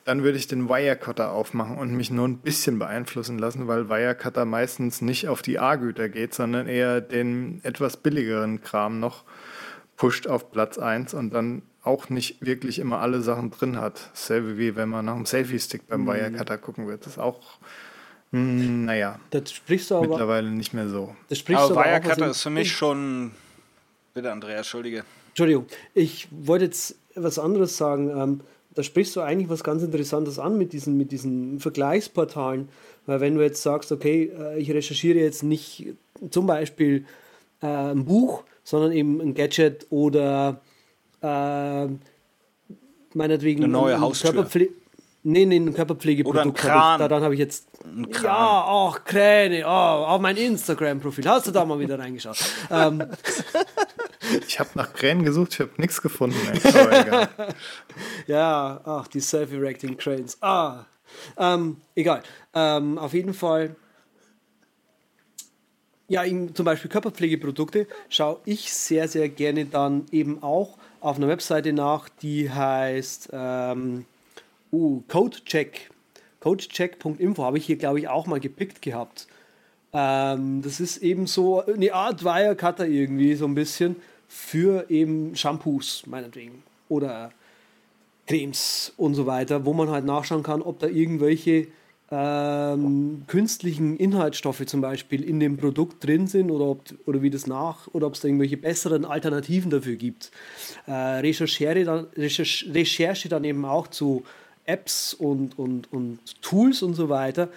Dann würde ich den Wirecutter aufmachen und mich nur ein bisschen beeinflussen lassen, weil Wirecutter meistens nicht auf die A-Güter geht, sondern eher den etwas billigeren Kram noch pusht auf Platz 1 und dann auch nicht wirklich immer alle Sachen drin hat. Selbe wie wenn man nach einem Selfie-Stick beim mhm. Wirecutter gucken wird. Das ist auch hm, naja. Das sprichst du aber. Mittlerweile nicht mehr so. Das sprichst aber, aber Wirecutter ist für mich schon. Bitte, Andreas, Entschuldige. Entschuldigung. Ich wollte jetzt was anderes sagen. Ähm, da sprichst du eigentlich was ganz Interessantes an mit diesen, mit diesen Vergleichsportalen. Weil wenn du jetzt sagst, okay, äh, ich recherchiere jetzt nicht zum Beispiel äh, ein Buch, sondern eben ein Gadget oder äh, meinetwegen eine neue Haustür. Nee, nee, ein Körperpflegeprodukt. Oder ein Kran. Ich, da, dann habe ich jetzt. Ja, ach, Kräne. Oh, auf mein Instagram-Profil. Hast du da mal wieder reingeschaut? ähm. Ich habe nach Kränen gesucht, ich habe nichts gefunden. ja, ach, die Self-Erecting Cranes. Ah. Ähm, egal. Ähm, auf jeden Fall ja, in, zum Beispiel Körperpflegeprodukte schaue ich sehr, sehr gerne dann eben auch auf einer Webseite nach, die heißt ähm, uh, Codecheck. Codecheck.info habe ich hier, glaube ich, auch mal gepickt gehabt. Ähm, das ist eben so eine Art Wirecutter irgendwie, so ein bisschen für eben Shampoos, meinetwegen. Oder Cremes und so weiter, wo man halt nachschauen kann, ob da irgendwelche ähm, künstlichen Inhaltsstoffe zum Beispiel in dem Produkt drin sind oder, ob, oder wie das nach oder ob es da irgendwelche besseren Alternativen dafür gibt. Äh, Recherche, dann, Recherche, Recherche dann eben auch zu Apps und, und, und Tools und so weiter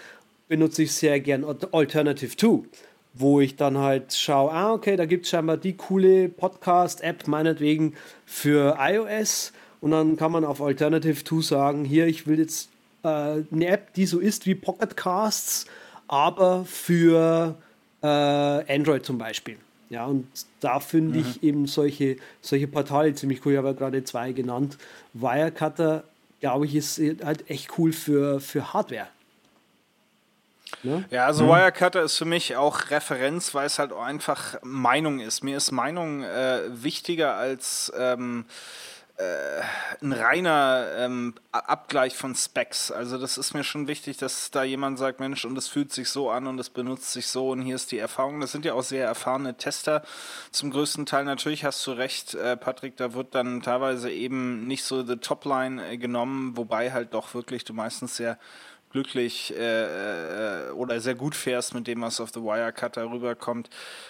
benutze ich sehr gern Alternative 2, wo ich dann halt schaue, ah, okay, da gibt es scheinbar die coole Podcast-App meinetwegen für iOS und dann kann man auf Alternative 2 sagen, hier, ich will jetzt äh, eine App, die so ist wie Pocket Casts, aber für äh, Android zum Beispiel. Ja, und da finde mhm. ich eben solche, solche Portale ziemlich cool. Ich habe ja gerade zwei genannt. Wirecutter, glaube ich, ist halt echt cool für, für Hardware. Ne? Ja, also mhm. Wirecutter ist für mich auch Referenz, weil es halt auch einfach Meinung ist. Mir ist Meinung äh, wichtiger als ähm, äh, ein reiner ähm, Abgleich von Specs. Also das ist mir schon wichtig, dass da jemand sagt, Mensch, und das fühlt sich so an und es benutzt sich so und hier ist die Erfahrung. Das sind ja auch sehr erfahrene Tester zum größten Teil. Natürlich hast du recht, äh, Patrick, da wird dann teilweise eben nicht so die Topline äh, genommen, wobei halt doch wirklich du meistens sehr glücklich äh, äh, oder sehr gut fährst mit dem, was auf The Wirecutter rüberkommt.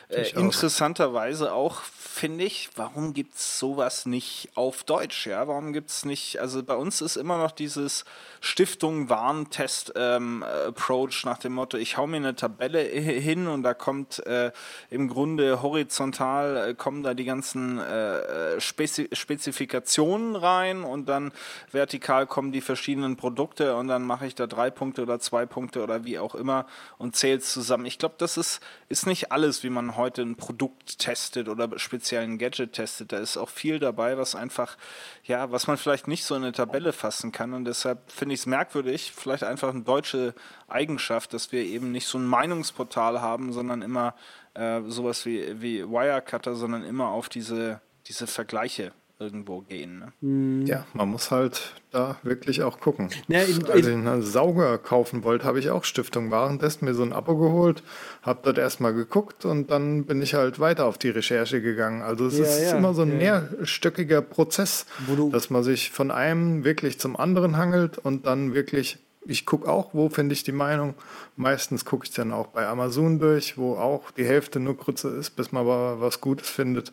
Äh, interessanterweise auch, finde ich, warum gibt es sowas nicht auf Deutsch? Ja, warum gibt es nicht, also bei uns ist immer noch dieses Stiftung Warntest ähm, Approach nach dem Motto, ich hau mir eine Tabelle hin und da kommt äh, im Grunde horizontal äh, kommen da die ganzen äh, Spezi Spezifikationen rein und dann vertikal kommen die verschiedenen Produkte und dann mache ich da drei Punkte oder zwei Punkte oder wie auch immer und zählt zusammen. Ich glaube, das ist, ist nicht alles, wie man heute ein Produkt testet oder speziell ein Gadget testet. Da ist auch viel dabei, was einfach, ja, was man vielleicht nicht so in eine Tabelle fassen kann. Und deshalb finde ich es merkwürdig, vielleicht einfach eine deutsche Eigenschaft, dass wir eben nicht so ein Meinungsportal haben, sondern immer äh, sowas wie, wie Wirecutter, sondern immer auf diese, diese Vergleiche irgendwo gehen. Ne? Hm. Ja, man muss halt da wirklich auch gucken. Ja, in, Als ich einen Sauger kaufen wollte, habe ich auch Stiftung Warentest mir so ein Abo geholt, habe dort erstmal geguckt und dann bin ich halt weiter auf die Recherche gegangen. Also es ja, ist ja, immer so ein mehrstöckiger Prozess, dass man sich von einem wirklich zum anderen hangelt und dann wirklich ich gucke auch, wo finde ich die Meinung. Meistens gucke ich dann auch bei Amazon durch, wo auch die Hälfte nur Grütze ist, bis man aber was Gutes findet.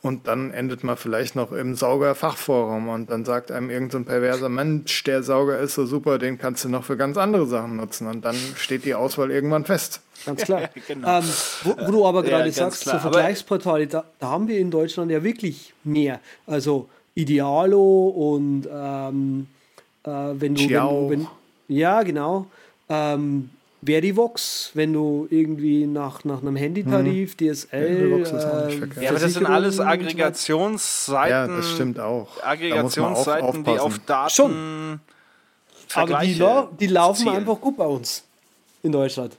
Und dann endet man vielleicht noch im Sauger-Fachforum und dann sagt einem irgendein so perverser Mensch, der Sauger ist so super, den kannst du noch für ganz andere Sachen nutzen. Und dann steht die Auswahl irgendwann fest. Ganz klar. genau. ähm, wo, wo, du aber gerade ja, sagst, klar. so Vergleichsportale, da, da, haben wir in Deutschland ja wirklich mehr. Also Idealo und ähm, äh, wenn du, wenn du wenn, ja, genau. Ähm, Verivox, wenn du irgendwie nach, nach einem Handytarif, hm. DSL. Äh, ja, aber das sind alles Aggregationsseiten. Ja, das stimmt auch. Aggregationsseiten, die auf Daten. Schon. Aber die, die laufen zielen. einfach gut bei uns in Deutschland.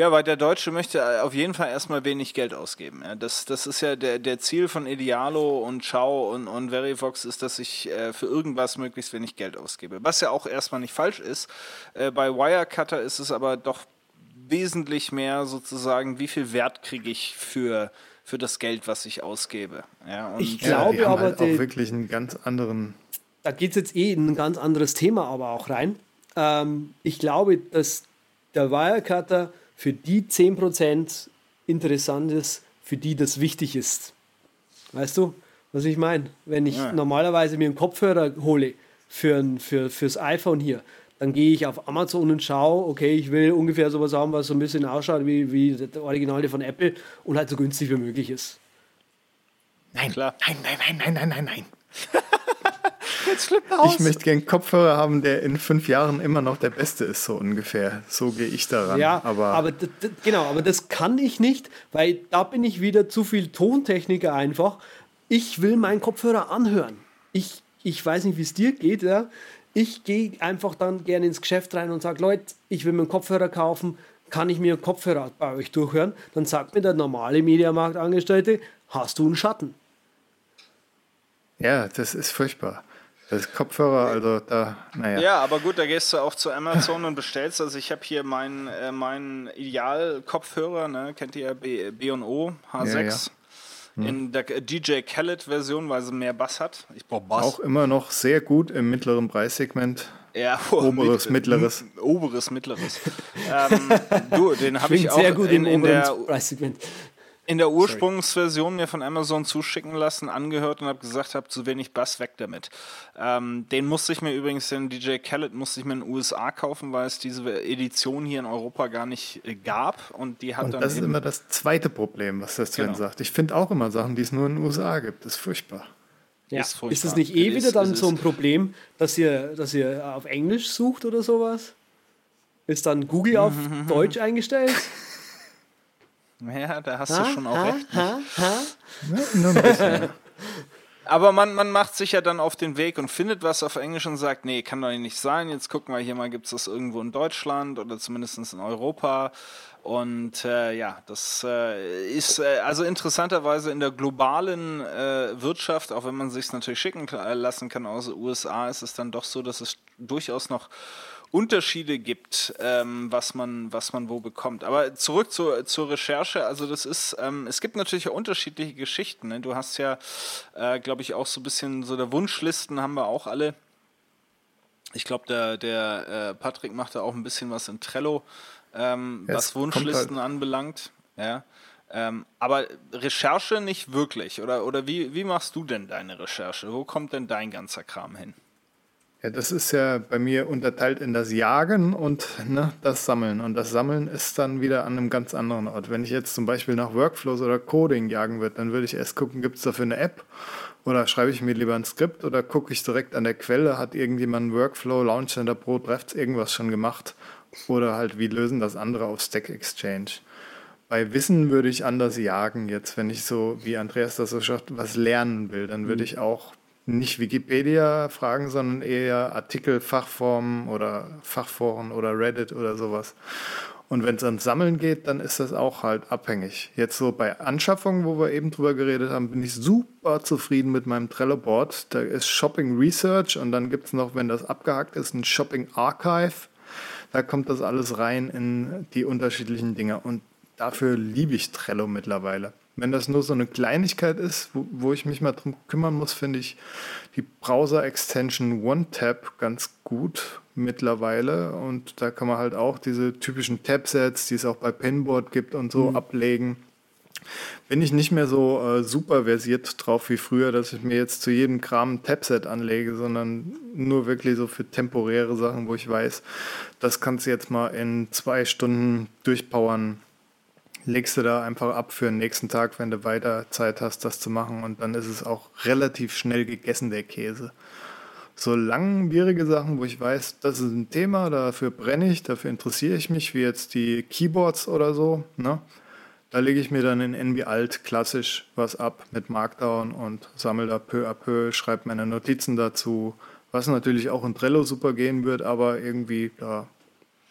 Ja, weil der Deutsche möchte äh, auf jeden Fall erstmal wenig Geld ausgeben. Ja, das, das ist ja der, der Ziel von Idealo und Ciao und, und Verivox ist, dass ich äh, für irgendwas möglichst wenig Geld ausgebe. Was ja auch erstmal nicht falsch ist. Äh, bei Wirecutter ist es aber doch wesentlich mehr sozusagen, wie viel Wert kriege ich für, für das Geld, was ich ausgebe. Ja, und ich glaube ja, aber halt auch wirklich einen ganz anderen. Da geht es jetzt eh in ein ganz anderes Thema aber auch rein. Ähm, ich glaube, dass der Wirecutter für die 10% interessant ist, für die das wichtig ist. Weißt du, was ich meine? Wenn ich ja. normalerweise mir einen Kopfhörer hole für, für, fürs iPhone hier, dann gehe ich auf Amazon und schaue, okay, ich will ungefähr sowas haben, was so ein bisschen ausschaut wie, wie der Originale von Apple und halt so günstig wie möglich ist. Nein, Klar. nein, nein, nein, nein, nein, nein, nein. Jetzt flippt aus. Ich möchte gerne einen Kopfhörer haben, der in fünf Jahren immer noch der beste ist, so ungefähr. So gehe ich daran. Ja, aber, aber genau, aber das kann ich nicht, weil da bin ich wieder zu viel Tontechniker einfach. Ich will meinen Kopfhörer anhören. Ich, ich weiß nicht, wie es dir geht, ja. Ich gehe einfach dann gerne ins Geschäft rein und sage, Leute, ich will mir einen Kopfhörer kaufen, kann ich mir einen Kopfhörer bei euch durchhören? Dann sagt mir der normale Mediamarktangestellte, hast du einen Schatten? Ja, das ist furchtbar. Das ist Kopfhörer, also da, naja. Ja, aber gut, da gehst du auch zu Amazon und bestellst. Also ich habe hier meinen äh, mein Ideal-Kopfhörer, ne? kennt ihr ja B&O H6. Ja, ja. Hm. In der DJ Khaled-Version, weil sie mehr Bass hat. Ich brauche Bass. Auch immer noch sehr gut im mittleren Preissegment. Ja, oh, oberes, mit, mittleres. Oberes, mittleres. ähm, du, den habe ich auch sehr gut in, in der Preissegment in der Ursprungsversion mir von Amazon zuschicken lassen, angehört und habe gesagt, habe zu wenig Bass weg damit. Ähm, den musste ich mir übrigens, den DJ Khaled musste ich mir in den USA kaufen, weil es diese Edition hier in Europa gar nicht äh, gab und die hat und dann. Das ist immer das zweite Problem, was das Sven genau. sagt. Ich finde auch immer Sachen, die es nur in den USA gibt. Das ist furchtbar. Ja. Ist, ist das nicht eh wieder dann so ein Problem, dass ihr, dass ihr auf Englisch sucht oder sowas? Ist dann Google auf Deutsch eingestellt? Ja, da hast ha, du schon auch ha, recht. Ha, ja, Aber man, man macht sich ja dann auf den Weg und findet was auf Englisch und sagt, nee, kann doch nicht sein. Jetzt gucken wir hier mal, gibt es das irgendwo in Deutschland oder zumindest in Europa. Und äh, ja, das äh, ist äh, also interessanterweise in der globalen äh, Wirtschaft, auch wenn man sich natürlich schicken lassen kann aus den USA, ist es dann doch so, dass es durchaus noch Unterschiede gibt, ähm, was, man, was man wo bekommt. Aber zurück zur, zur Recherche, also das ist, ähm, es gibt natürlich auch unterschiedliche Geschichten. Ne? Du hast ja, äh, glaube ich, auch so ein bisschen so der Wunschlisten haben wir auch alle. Ich glaube, der, der äh, Patrick macht da auch ein bisschen was in Trello, ähm, was Wunschlisten halt. anbelangt. Ja. Ähm, aber Recherche nicht wirklich. Oder, oder wie, wie machst du denn deine Recherche? Wo kommt denn dein ganzer Kram hin? Ja, das ist ja bei mir unterteilt in das Jagen und ne, das Sammeln. Und das Sammeln ist dann wieder an einem ganz anderen Ort. Wenn ich jetzt zum Beispiel nach Workflows oder Coding jagen würde, dann würde ich erst gucken, gibt es dafür eine App oder schreibe ich mir lieber ein Skript oder gucke ich direkt an der Quelle, hat irgendjemand einen Workflow, Launch Center Pro, Drafts irgendwas schon gemacht oder halt wie lösen das andere auf Stack Exchange. Bei Wissen würde ich anders jagen jetzt, wenn ich so, wie Andreas das so schafft, was lernen will, dann würde mhm. ich auch nicht Wikipedia fragen, sondern eher Artikel, Fachformen oder Fachforen oder Reddit oder sowas. Und wenn es ans Sammeln geht, dann ist das auch halt abhängig. Jetzt so bei Anschaffungen, wo wir eben drüber geredet haben, bin ich super zufrieden mit meinem Trello-Board. Da ist Shopping Research und dann gibt es noch, wenn das abgehakt ist, ein Shopping Archive. Da kommt das alles rein in die unterschiedlichen Dinge. Und dafür liebe ich Trello mittlerweile. Wenn das nur so eine Kleinigkeit ist, wo, wo ich mich mal drum kümmern muss, finde ich die Browser-Extension OneTab ganz gut mittlerweile. Und da kann man halt auch diese typischen Tab-Sets, die es auch bei Pinboard gibt und so, mhm. ablegen. Bin ich nicht mehr so äh, super versiert drauf wie früher, dass ich mir jetzt zu jedem Kram ein Tab-Set anlege, sondern nur wirklich so für temporäre Sachen, wo ich weiß, das kannst du jetzt mal in zwei Stunden durchpowern legst du da einfach ab für den nächsten Tag, wenn du weiter Zeit hast, das zu machen. Und dann ist es auch relativ schnell gegessen, der Käse. So langwierige Sachen, wo ich weiß, das ist ein Thema, dafür brenne ich, dafür interessiere ich mich, wie jetzt die Keyboards oder so. Ne? Da lege ich mir dann in NB Alt klassisch was ab mit Markdown und sammle da peu à peu, schreibe meine Notizen dazu, was natürlich auch in Trello super gehen wird, aber irgendwie, ja,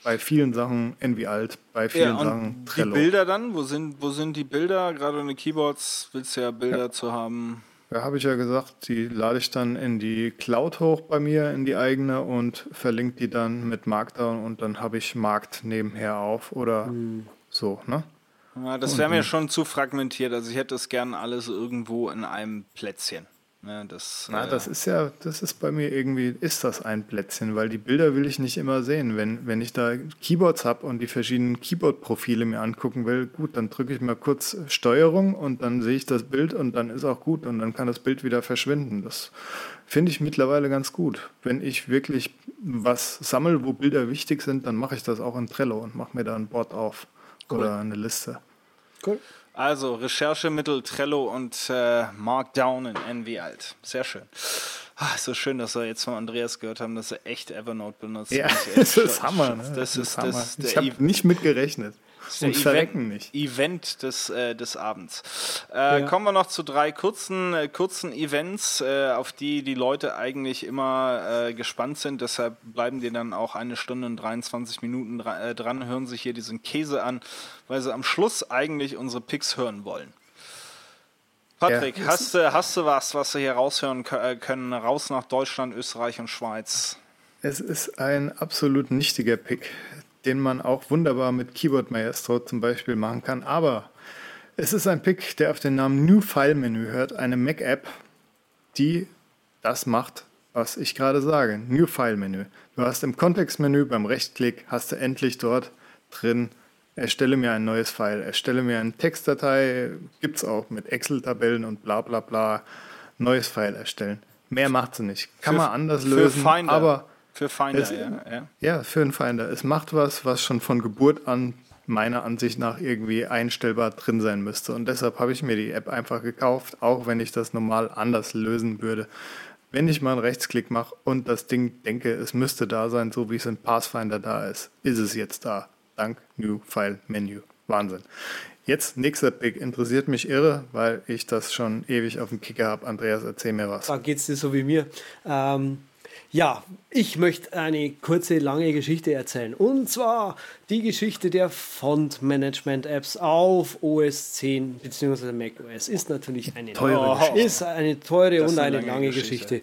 bei vielen Sachen Envy alt, bei vielen ja, Sachen Trello. Die Bilder dann, wo sind, wo sind die Bilder? Gerade in den Keyboards willst du ja Bilder ja. zu haben. Ja, habe ich ja gesagt, die lade ich dann in die Cloud hoch bei mir, in die eigene und verlinke die dann mit Markdown und dann habe ich Markt nebenher auf oder mhm. so, ne? Ja, das wäre mir schon zu fragmentiert. Also ich hätte das gern alles irgendwo in einem Plätzchen. Ja, das, Na, äh, das ist ja, das ist bei mir irgendwie, ist das ein Plätzchen, weil die Bilder will ich nicht immer sehen. Wenn, wenn ich da Keyboards habe und die verschiedenen Keyboard-Profile mir angucken will, gut, dann drücke ich mal kurz Steuerung und dann sehe ich das Bild und dann ist auch gut und dann kann das Bild wieder verschwinden. Das finde ich mittlerweile ganz gut. Wenn ich wirklich was sammle, wo Bilder wichtig sind, dann mache ich das auch in Trello und mache mir da ein Board auf cool. oder eine Liste. Cool. Also Recherchemittel Trello und äh, Markdown in NV Alt. Sehr schön. Ach, so schön, dass wir jetzt von Andreas gehört haben, dass er echt Evernote benutzt. Ja, das ist Hammer. Ne? Das, ist, das, ist, das, ich habe nicht mit der Und verrecken Event, nicht. Event des, äh, des Abends. Äh, Ja. Kommen wir noch zu drei kurzen, äh, kurzen Events, äh, auf die die Leute eigentlich immer äh, gespannt sind. Deshalb bleiben die dann auch eine Stunde und 23 Minuten dra äh, dran, hören sich hier diesen Käse an, weil sie am Schluss eigentlich unsere Picks hören wollen. Patrick, Ja. hast, du, hast du was, was wir hier raushören kö- können? Raus nach Deutschland, Österreich und Schweiz. Es ist ein absolut nichtiger Pick, den man auch wunderbar mit Keyboard Maestro zum Beispiel machen kann. Aber es ist ein Pick, der auf den Namen New File Menü hört, eine Mac-App, die das macht, was ich gerade sage. New File Menü. Du hast im Kontextmenü beim Rechtsklick hast du endlich dort drin erstelle mir ein neues File, erstelle mir eine Textdatei, gibt es auch mit Excel-Tabellen und bla bla bla, neues File erstellen. Mehr macht sie nicht. Kann Für- man anders für lösen, Finder. aber Für Finder, Es- ja. ja. ja, für einen Finder. Es macht was, was schon von Geburt an meiner Ansicht nach irgendwie einstellbar drin sein müsste. Und deshalb habe ich mir die App einfach gekauft, auch wenn ich das normal anders lösen würde. Wenn ich mal einen Rechtsklick mache und das Ding denke, es müsste da sein, so wie es in Pathfinder da ist, ist es jetzt da. Dank New File Menu. Wahnsinn. Jetzt nächster Pick interessiert mich irre, weil ich das schon ewig auf dem Kicker habe. Andreas, erzähl mir was. Da geht es dir so wie mir. Ähm, ja, ich möchte eine kurze, lange Geschichte erzählen. Und zwar die Geschichte der Font-Management-Apps auf OS 10 bzw. macOS. Ist natürlich eine Teure Geschichte. Ist eine teure und eine eine lange lange Geschichte. Geschichte.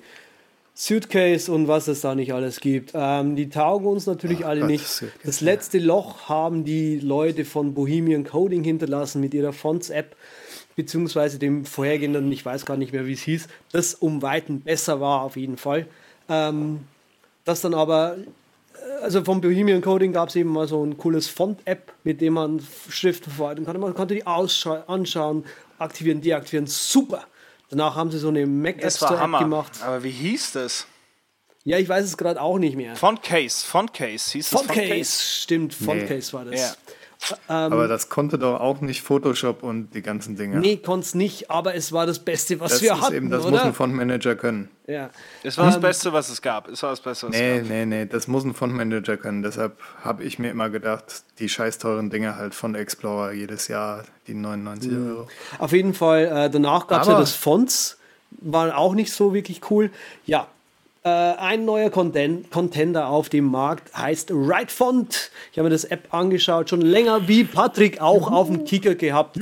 Suitcase und was es da nicht alles gibt. Ähm, die taugen uns natürlich Ach alle Gott, nicht. Suitcase, Das letzte Loch haben die Leute von Bohemian Coding hinterlassen mit ihrer Fonts-App, beziehungsweise dem vorhergehenden, ich weiß gar nicht mehr, wie es hieß, das um Weiten besser war auf jeden Fall. Ähm, das dann aber, äh, also vom Bohemian Coding gab es eben mal so ein cooles Font-App, mit dem man Schriften verwalten konnte. Man konnte die anschauen, aktivieren, deaktivieren. Super! Danach haben sie so eine Mac App gemacht. Aber wie hieß das? Ja, ich weiß es gerade auch nicht mehr. Fontcase, Fontcase hieß das Fontcase, stimmt, Fontcase war das. Ja. Aber das konnte doch auch nicht Photoshop und die ganzen Dinge. Nee, konnte es nicht, aber es war das Beste, was das wir ist hatten, eben, das muss oder? ein Fontmanager können. ja. Das war das Beste, was es gab. Es war das Beste, was Nee, es gab. nee, nee, das muss ein Fontmanager können. Deshalb habe ich mir immer gedacht, die scheiß teuren Dinge halt von Explorer jedes Jahr, die 99 Euro. Auf jeden Fall, äh, danach gab es ja das Fonts, war auch nicht so wirklich cool. Ja, ein neuer Contender auf dem Markt heißt WriteFont. Ich habe mir das App angeschaut, schon länger wie Patrick auch auf dem Kicker gehabt.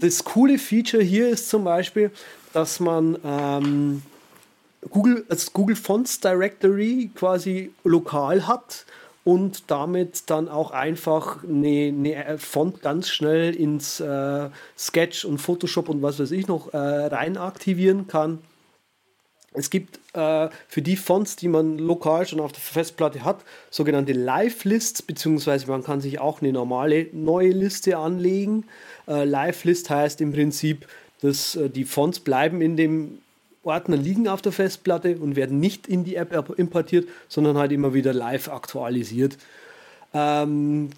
Das coole Feature hier ist zum Beispiel, dass man ähm, Google, das Google Fonts Directory quasi lokal hat und damit dann auch einfach eine, eine Font ganz schnell ins äh, Sketch und Photoshop und was weiß ich noch äh, rein aktivieren kann. Es gibt äh, für die Fonts, die man lokal schon auf der Festplatte hat, sogenannte Live-Lists, beziehungsweise man kann sich auch eine normale neue Liste anlegen. Äh, Live-List heißt im Prinzip, dass äh, die Fonts bleiben in dem Ordner liegen auf der Festplatte und werden nicht in die App importiert, sondern halt immer wieder live aktualisiert. Ähm,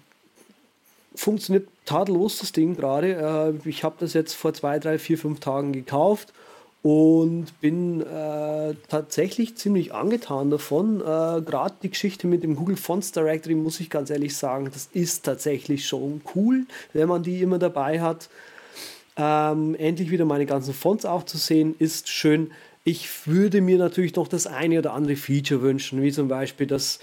funktioniert tadellos das Ding gerade. Äh, ich habe das jetzt vor zwei, drei, vier, fünf Tagen gekauft und bin äh, tatsächlich ziemlich angetan davon. Äh, gerade die Geschichte mit dem Google Fonts Directory, muss ich ganz ehrlich sagen, das ist tatsächlich schon cool, wenn man die immer dabei hat. Ähm, endlich wieder meine ganzen Fonts auch zu sehen, ist schön. Ich würde mir natürlich noch das eine oder andere Feature wünschen, wie zum Beispiel, dass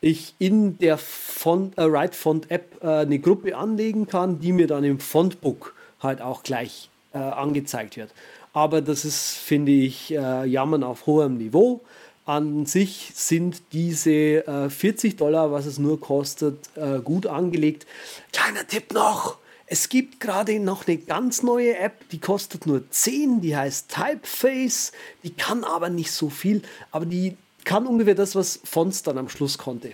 ich in der Font, äh, Write Font App äh, eine Gruppe anlegen kann, die mir dann im Fontbook halt auch gleich äh, angezeigt wird. Aber das ist, finde ich, äh, Jammern auf hohem Niveau. An sich sind diese äh, 40 Dollar, was es nur kostet, äh, gut angelegt. Kleiner Tipp noch! Es gibt gerade noch eine ganz neue App, die kostet nur 10, die heißt Typeface, die kann aber nicht so viel, aber die kann ungefähr das, was Fonts dann am Schluss konnte.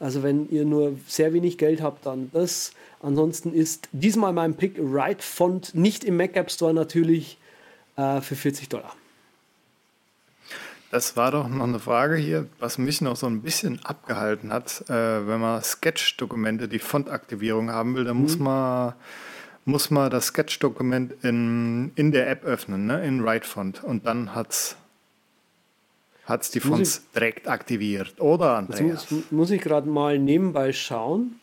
Also wenn ihr nur sehr wenig Geld habt, dann das. Ansonsten ist diesmal mein Pick Write Font, nicht im Mac App Store natürlich, äh, für 40 Dollar. Das war doch noch eine Frage hier, was mich noch so ein bisschen abgehalten hat. Äh, wenn man Sketch-Dokumente, die Fontaktivierung haben will, dann muss man muss man das Sketch-Dokument in, in der App öffnen, ne? in WriteFont. Und dann hat's hat's die Fonts direkt aktiviert. Oder, Andreas? muss, muss ich gerade mal nebenbei schauen.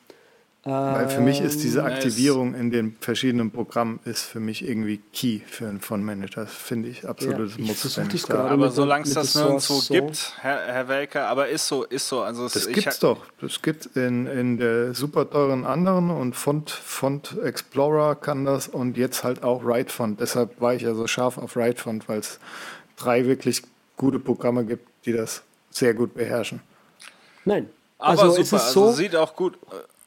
Weil für mich ist diese Ähm, Aktivierung in den verschiedenen Programmen ist für mich irgendwie key für einen Fondmanager. Das finde ich absolutes Ja, ich Muss. es gerade- Aber solange es das nirgendwo so. gibt, Herr, Herr Welker, aber ist so, ist so. Also es, Das ich gibt's hab- doch. Das gibt in, in der super teuren anderen und Font, Font Explorer kann das und jetzt halt auch WriteFont. Deshalb war ich ja so scharf auf WriteFont, weil es drei wirklich gute Programme gibt, die das sehr gut beherrschen. Nein. Aber also super, es ist also so, sieht auch gut. ich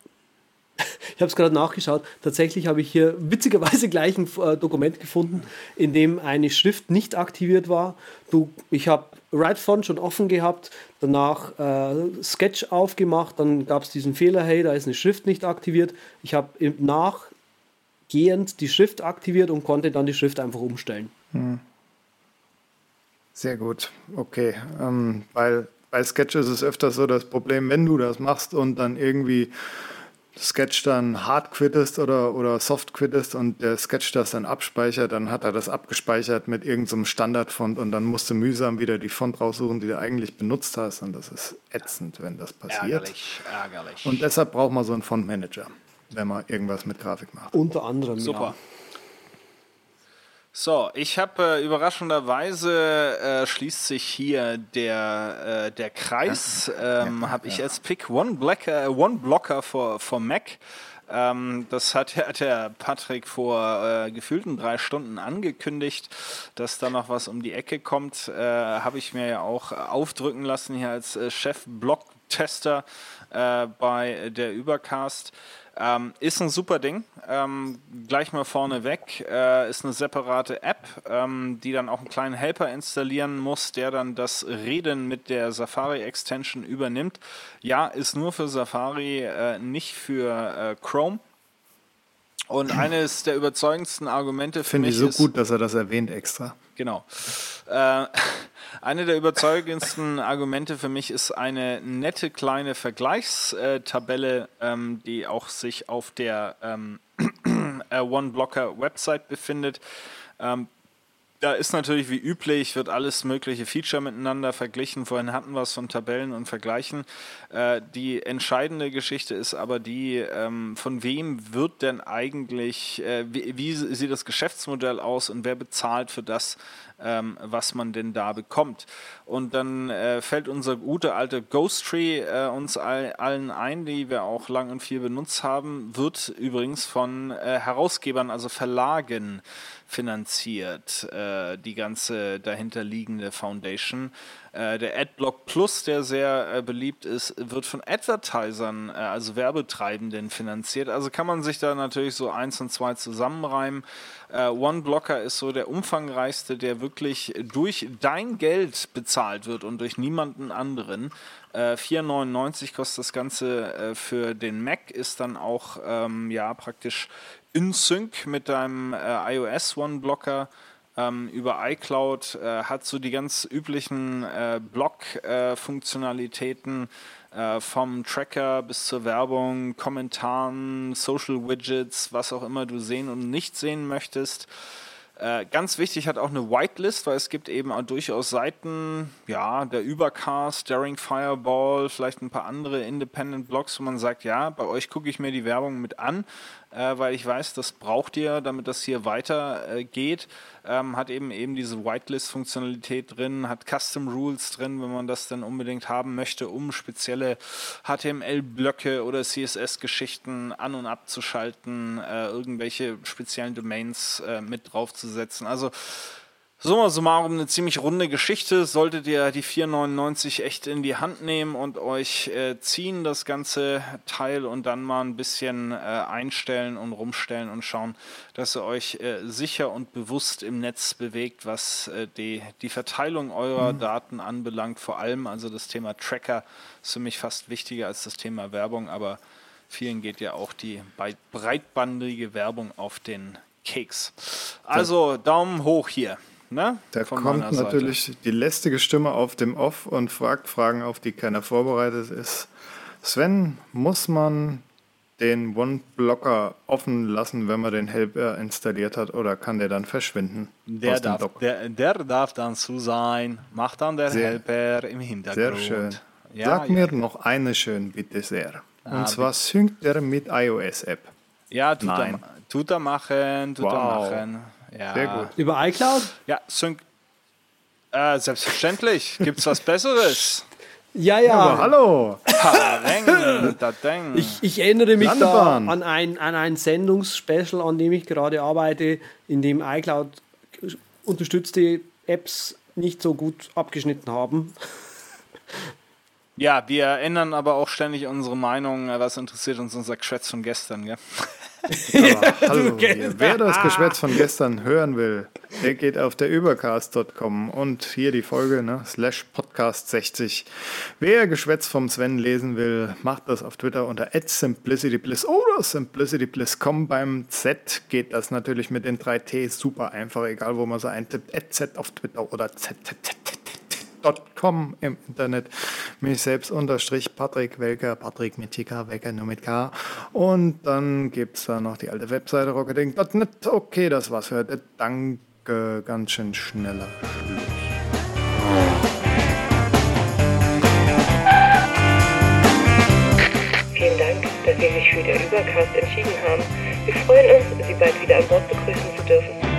habe es gerade nachgeschaut, tatsächlich habe ich hier witzigerweise gleich ein äh, Dokument gefunden, in dem eine Schrift nicht aktiviert war. Du, ich habe WriteFont schon offen gehabt, danach äh, Sketch aufgemacht, dann gab es diesen Fehler, hey, da ist eine Schrift nicht aktiviert. Ich habe nachgehend die Schrift aktiviert und konnte dann die Schrift einfach umstellen. Sehr gut, okay. Ähm, weil bei Sketch ist es öfters so das Problem, wenn du das machst und dann irgendwie Sketch dann hard quittest oder, oder soft quittest und der Sketch das dann abspeichert, dann hat er das abgespeichert mit irgendeinem Standardfont und dann musst du mühsam wieder die Font raussuchen, die du eigentlich benutzt hast und das ist ätzend, wenn das passiert. Ärgerlich, ärgerlich. Und deshalb braucht man so einen Fontmanager, wenn man irgendwas mit Grafik macht. Unter anderem, Super. So, ich habe äh, überraschenderweise äh, schließt sich hier der, äh, der Kreis. Ähm, habe ich als Pick One, Blacker, äh, One Blocker for, for Mac. Ähm, das hat, hat der Patrick vor äh, gefühlten drei Stunden angekündigt, dass da noch was um die Ecke kommt. Äh, habe ich mir ja auch aufdrücken lassen hier als äh, Chef-Blog-Tester äh, bei der Übercast. Ähm, ist ein super Ding. Ähm, gleich mal vorneweg. Äh, ist eine separate App, ähm, die dann auch einen kleinen Helper installieren muss, der dann das Reden mit der Safari Extension übernimmt. Ja, ist nur für Safari, äh, nicht für äh, Chrome. Und eines der überzeugendsten Argumente für Finde mich ich so ist, gut, dass er das erwähnt extra. Genau. Äh, eine der überzeugendsten Argumente für mich ist eine nette kleine Vergleichstabelle, ähm, die auch sich auf der ähm, äh, OneBlocker Website befindet. Ähm, da ist natürlich wie üblich, wird alles mögliche Feature miteinander verglichen. Vorhin hatten wir es von Tabellen und Vergleichen. Äh, die entscheidende Geschichte ist aber die, ähm, von wem wird denn eigentlich, äh, wie, wie sieht das Geschäftsmodell aus und wer bezahlt für das, ähm, was man denn da bekommt. Und dann äh, fällt unser gute alte Ghost Tree äh, uns all, allen ein, die wir auch lang und viel benutzt haben, wird übrigens von äh, Herausgebern, also Verlagen finanziert, äh, die ganze dahinterliegende Foundation. Äh, der Adblock Plus, der sehr äh, beliebt ist, wird von Advertisern, äh, also Werbetreibenden finanziert. Also kann man sich da natürlich so eins und zwei zusammenreimen. Äh, OneBlocker ist so der umfangreichste, der wirklich durch dein Geld bezahlt wird und durch niemanden anderen. Äh, 4,99 kostet das Ganze äh, für den Mac, ist dann auch ähm, ja praktisch in Sync mit deinem äh, iOS OneBlocker ähm, über iCloud, äh, hat so die ganz üblichen äh, Blog-Funktionalitäten äh, vom Tracker bis zur Werbung, Kommentaren, Social Widgets, was auch immer du sehen und nicht sehen möchtest. Äh, ganz wichtig hat auch eine Whitelist, weil es gibt eben auch durchaus Seiten, ja, der Übercast, Daring Fireball, vielleicht ein paar andere Independent Blogs, wo man sagt, ja, bei euch gucke ich mir die Werbung mit an, äh, weil ich weiß, das braucht ihr, damit das hier weiter äh. Ähm, hat eben eben diese Whitelist-Funktionalität drin, hat Custom Rules drin, wenn man das dann unbedingt haben möchte, um spezielle HTML-Blöcke oder CSS-Geschichten an- und abzuschalten, äh, irgendwelche speziellen Domains äh, mit draufzusetzen. Also Summa summarum eine ziemlich runde Geschichte. Solltet ihr die 4,99 echt in die Hand nehmen und euch äh, ziehen, das ganze Teil und dann mal ein bisschen äh, einstellen und rumstellen und schauen, dass ihr euch äh, sicher und bewusst im Netz bewegt, was äh, die, die Verteilung eurer Daten anbelangt. Vor allem also das Thema Tracker ist für mich fast wichtiger als das Thema Werbung, aber vielen geht ja auch die breit- breitbandige Werbung auf den Keks. Also Daumen hoch hier. Ne? Da Von kommt meiner Seite. natürlich die lästige Stimme auf dem Off und fragt Fragen, auf die keiner vorbereitet ist. Sven, muss man den One-Blocker offen lassen, wenn man den Helper installiert hat, oder kann der dann verschwinden Der darf, der, der darf dann zu sein, macht dann der Sehr- Helper im Hintergrund. Sehr schön. Ja, Sag mir noch eine schön, bitte sehr. Und zwar synkt er mit iOS-App. Ja, tut Nein. er, tut er machen, tut Wow. er machen. Ja. Sehr gut. Über iCloud? Ja, Sync. Äh, selbstverständlich. Gibt's was Besseres? Ja, ja. Aber hallo! Ich, ich erinnere mich Landebahn. da an ein, an ein Sendungsspecial, an dem ich gerade arbeite, in dem iCloud unterstützte Apps nicht so gut abgeschnitten haben. Ja, wir ändern aber auch ständig unsere Meinung. Was interessiert uns unser Geschwätz von gestern, gell? Aber hallo hier. Wer das Geschwätz von gestern hören will, der geht auf der übercast.com und hier die Folge, ne, slash podcast 60. Wer Geschwätz vom Sven lesen will, macht das auf Twitter unter @simplicitybliss oder simplicitybliss.com. Beim Z geht das natürlich mit den drei T super einfach, egal wo man so eintippt. Z auf Twitter oder z.com im Internet. Mich selbst unterstrich Patrick Welker, Patrick mit TK, Welker nur mit K. Und dann gibt es da noch die alte Webseite rocketing.net. Okay, das war's für heute. Danke, ganz schön schneller. Vielen Dank, dass Sie sich für den Übercast entschieden haben. Wir freuen uns, Sie bald wieder an Bord begrüßen zu dürfen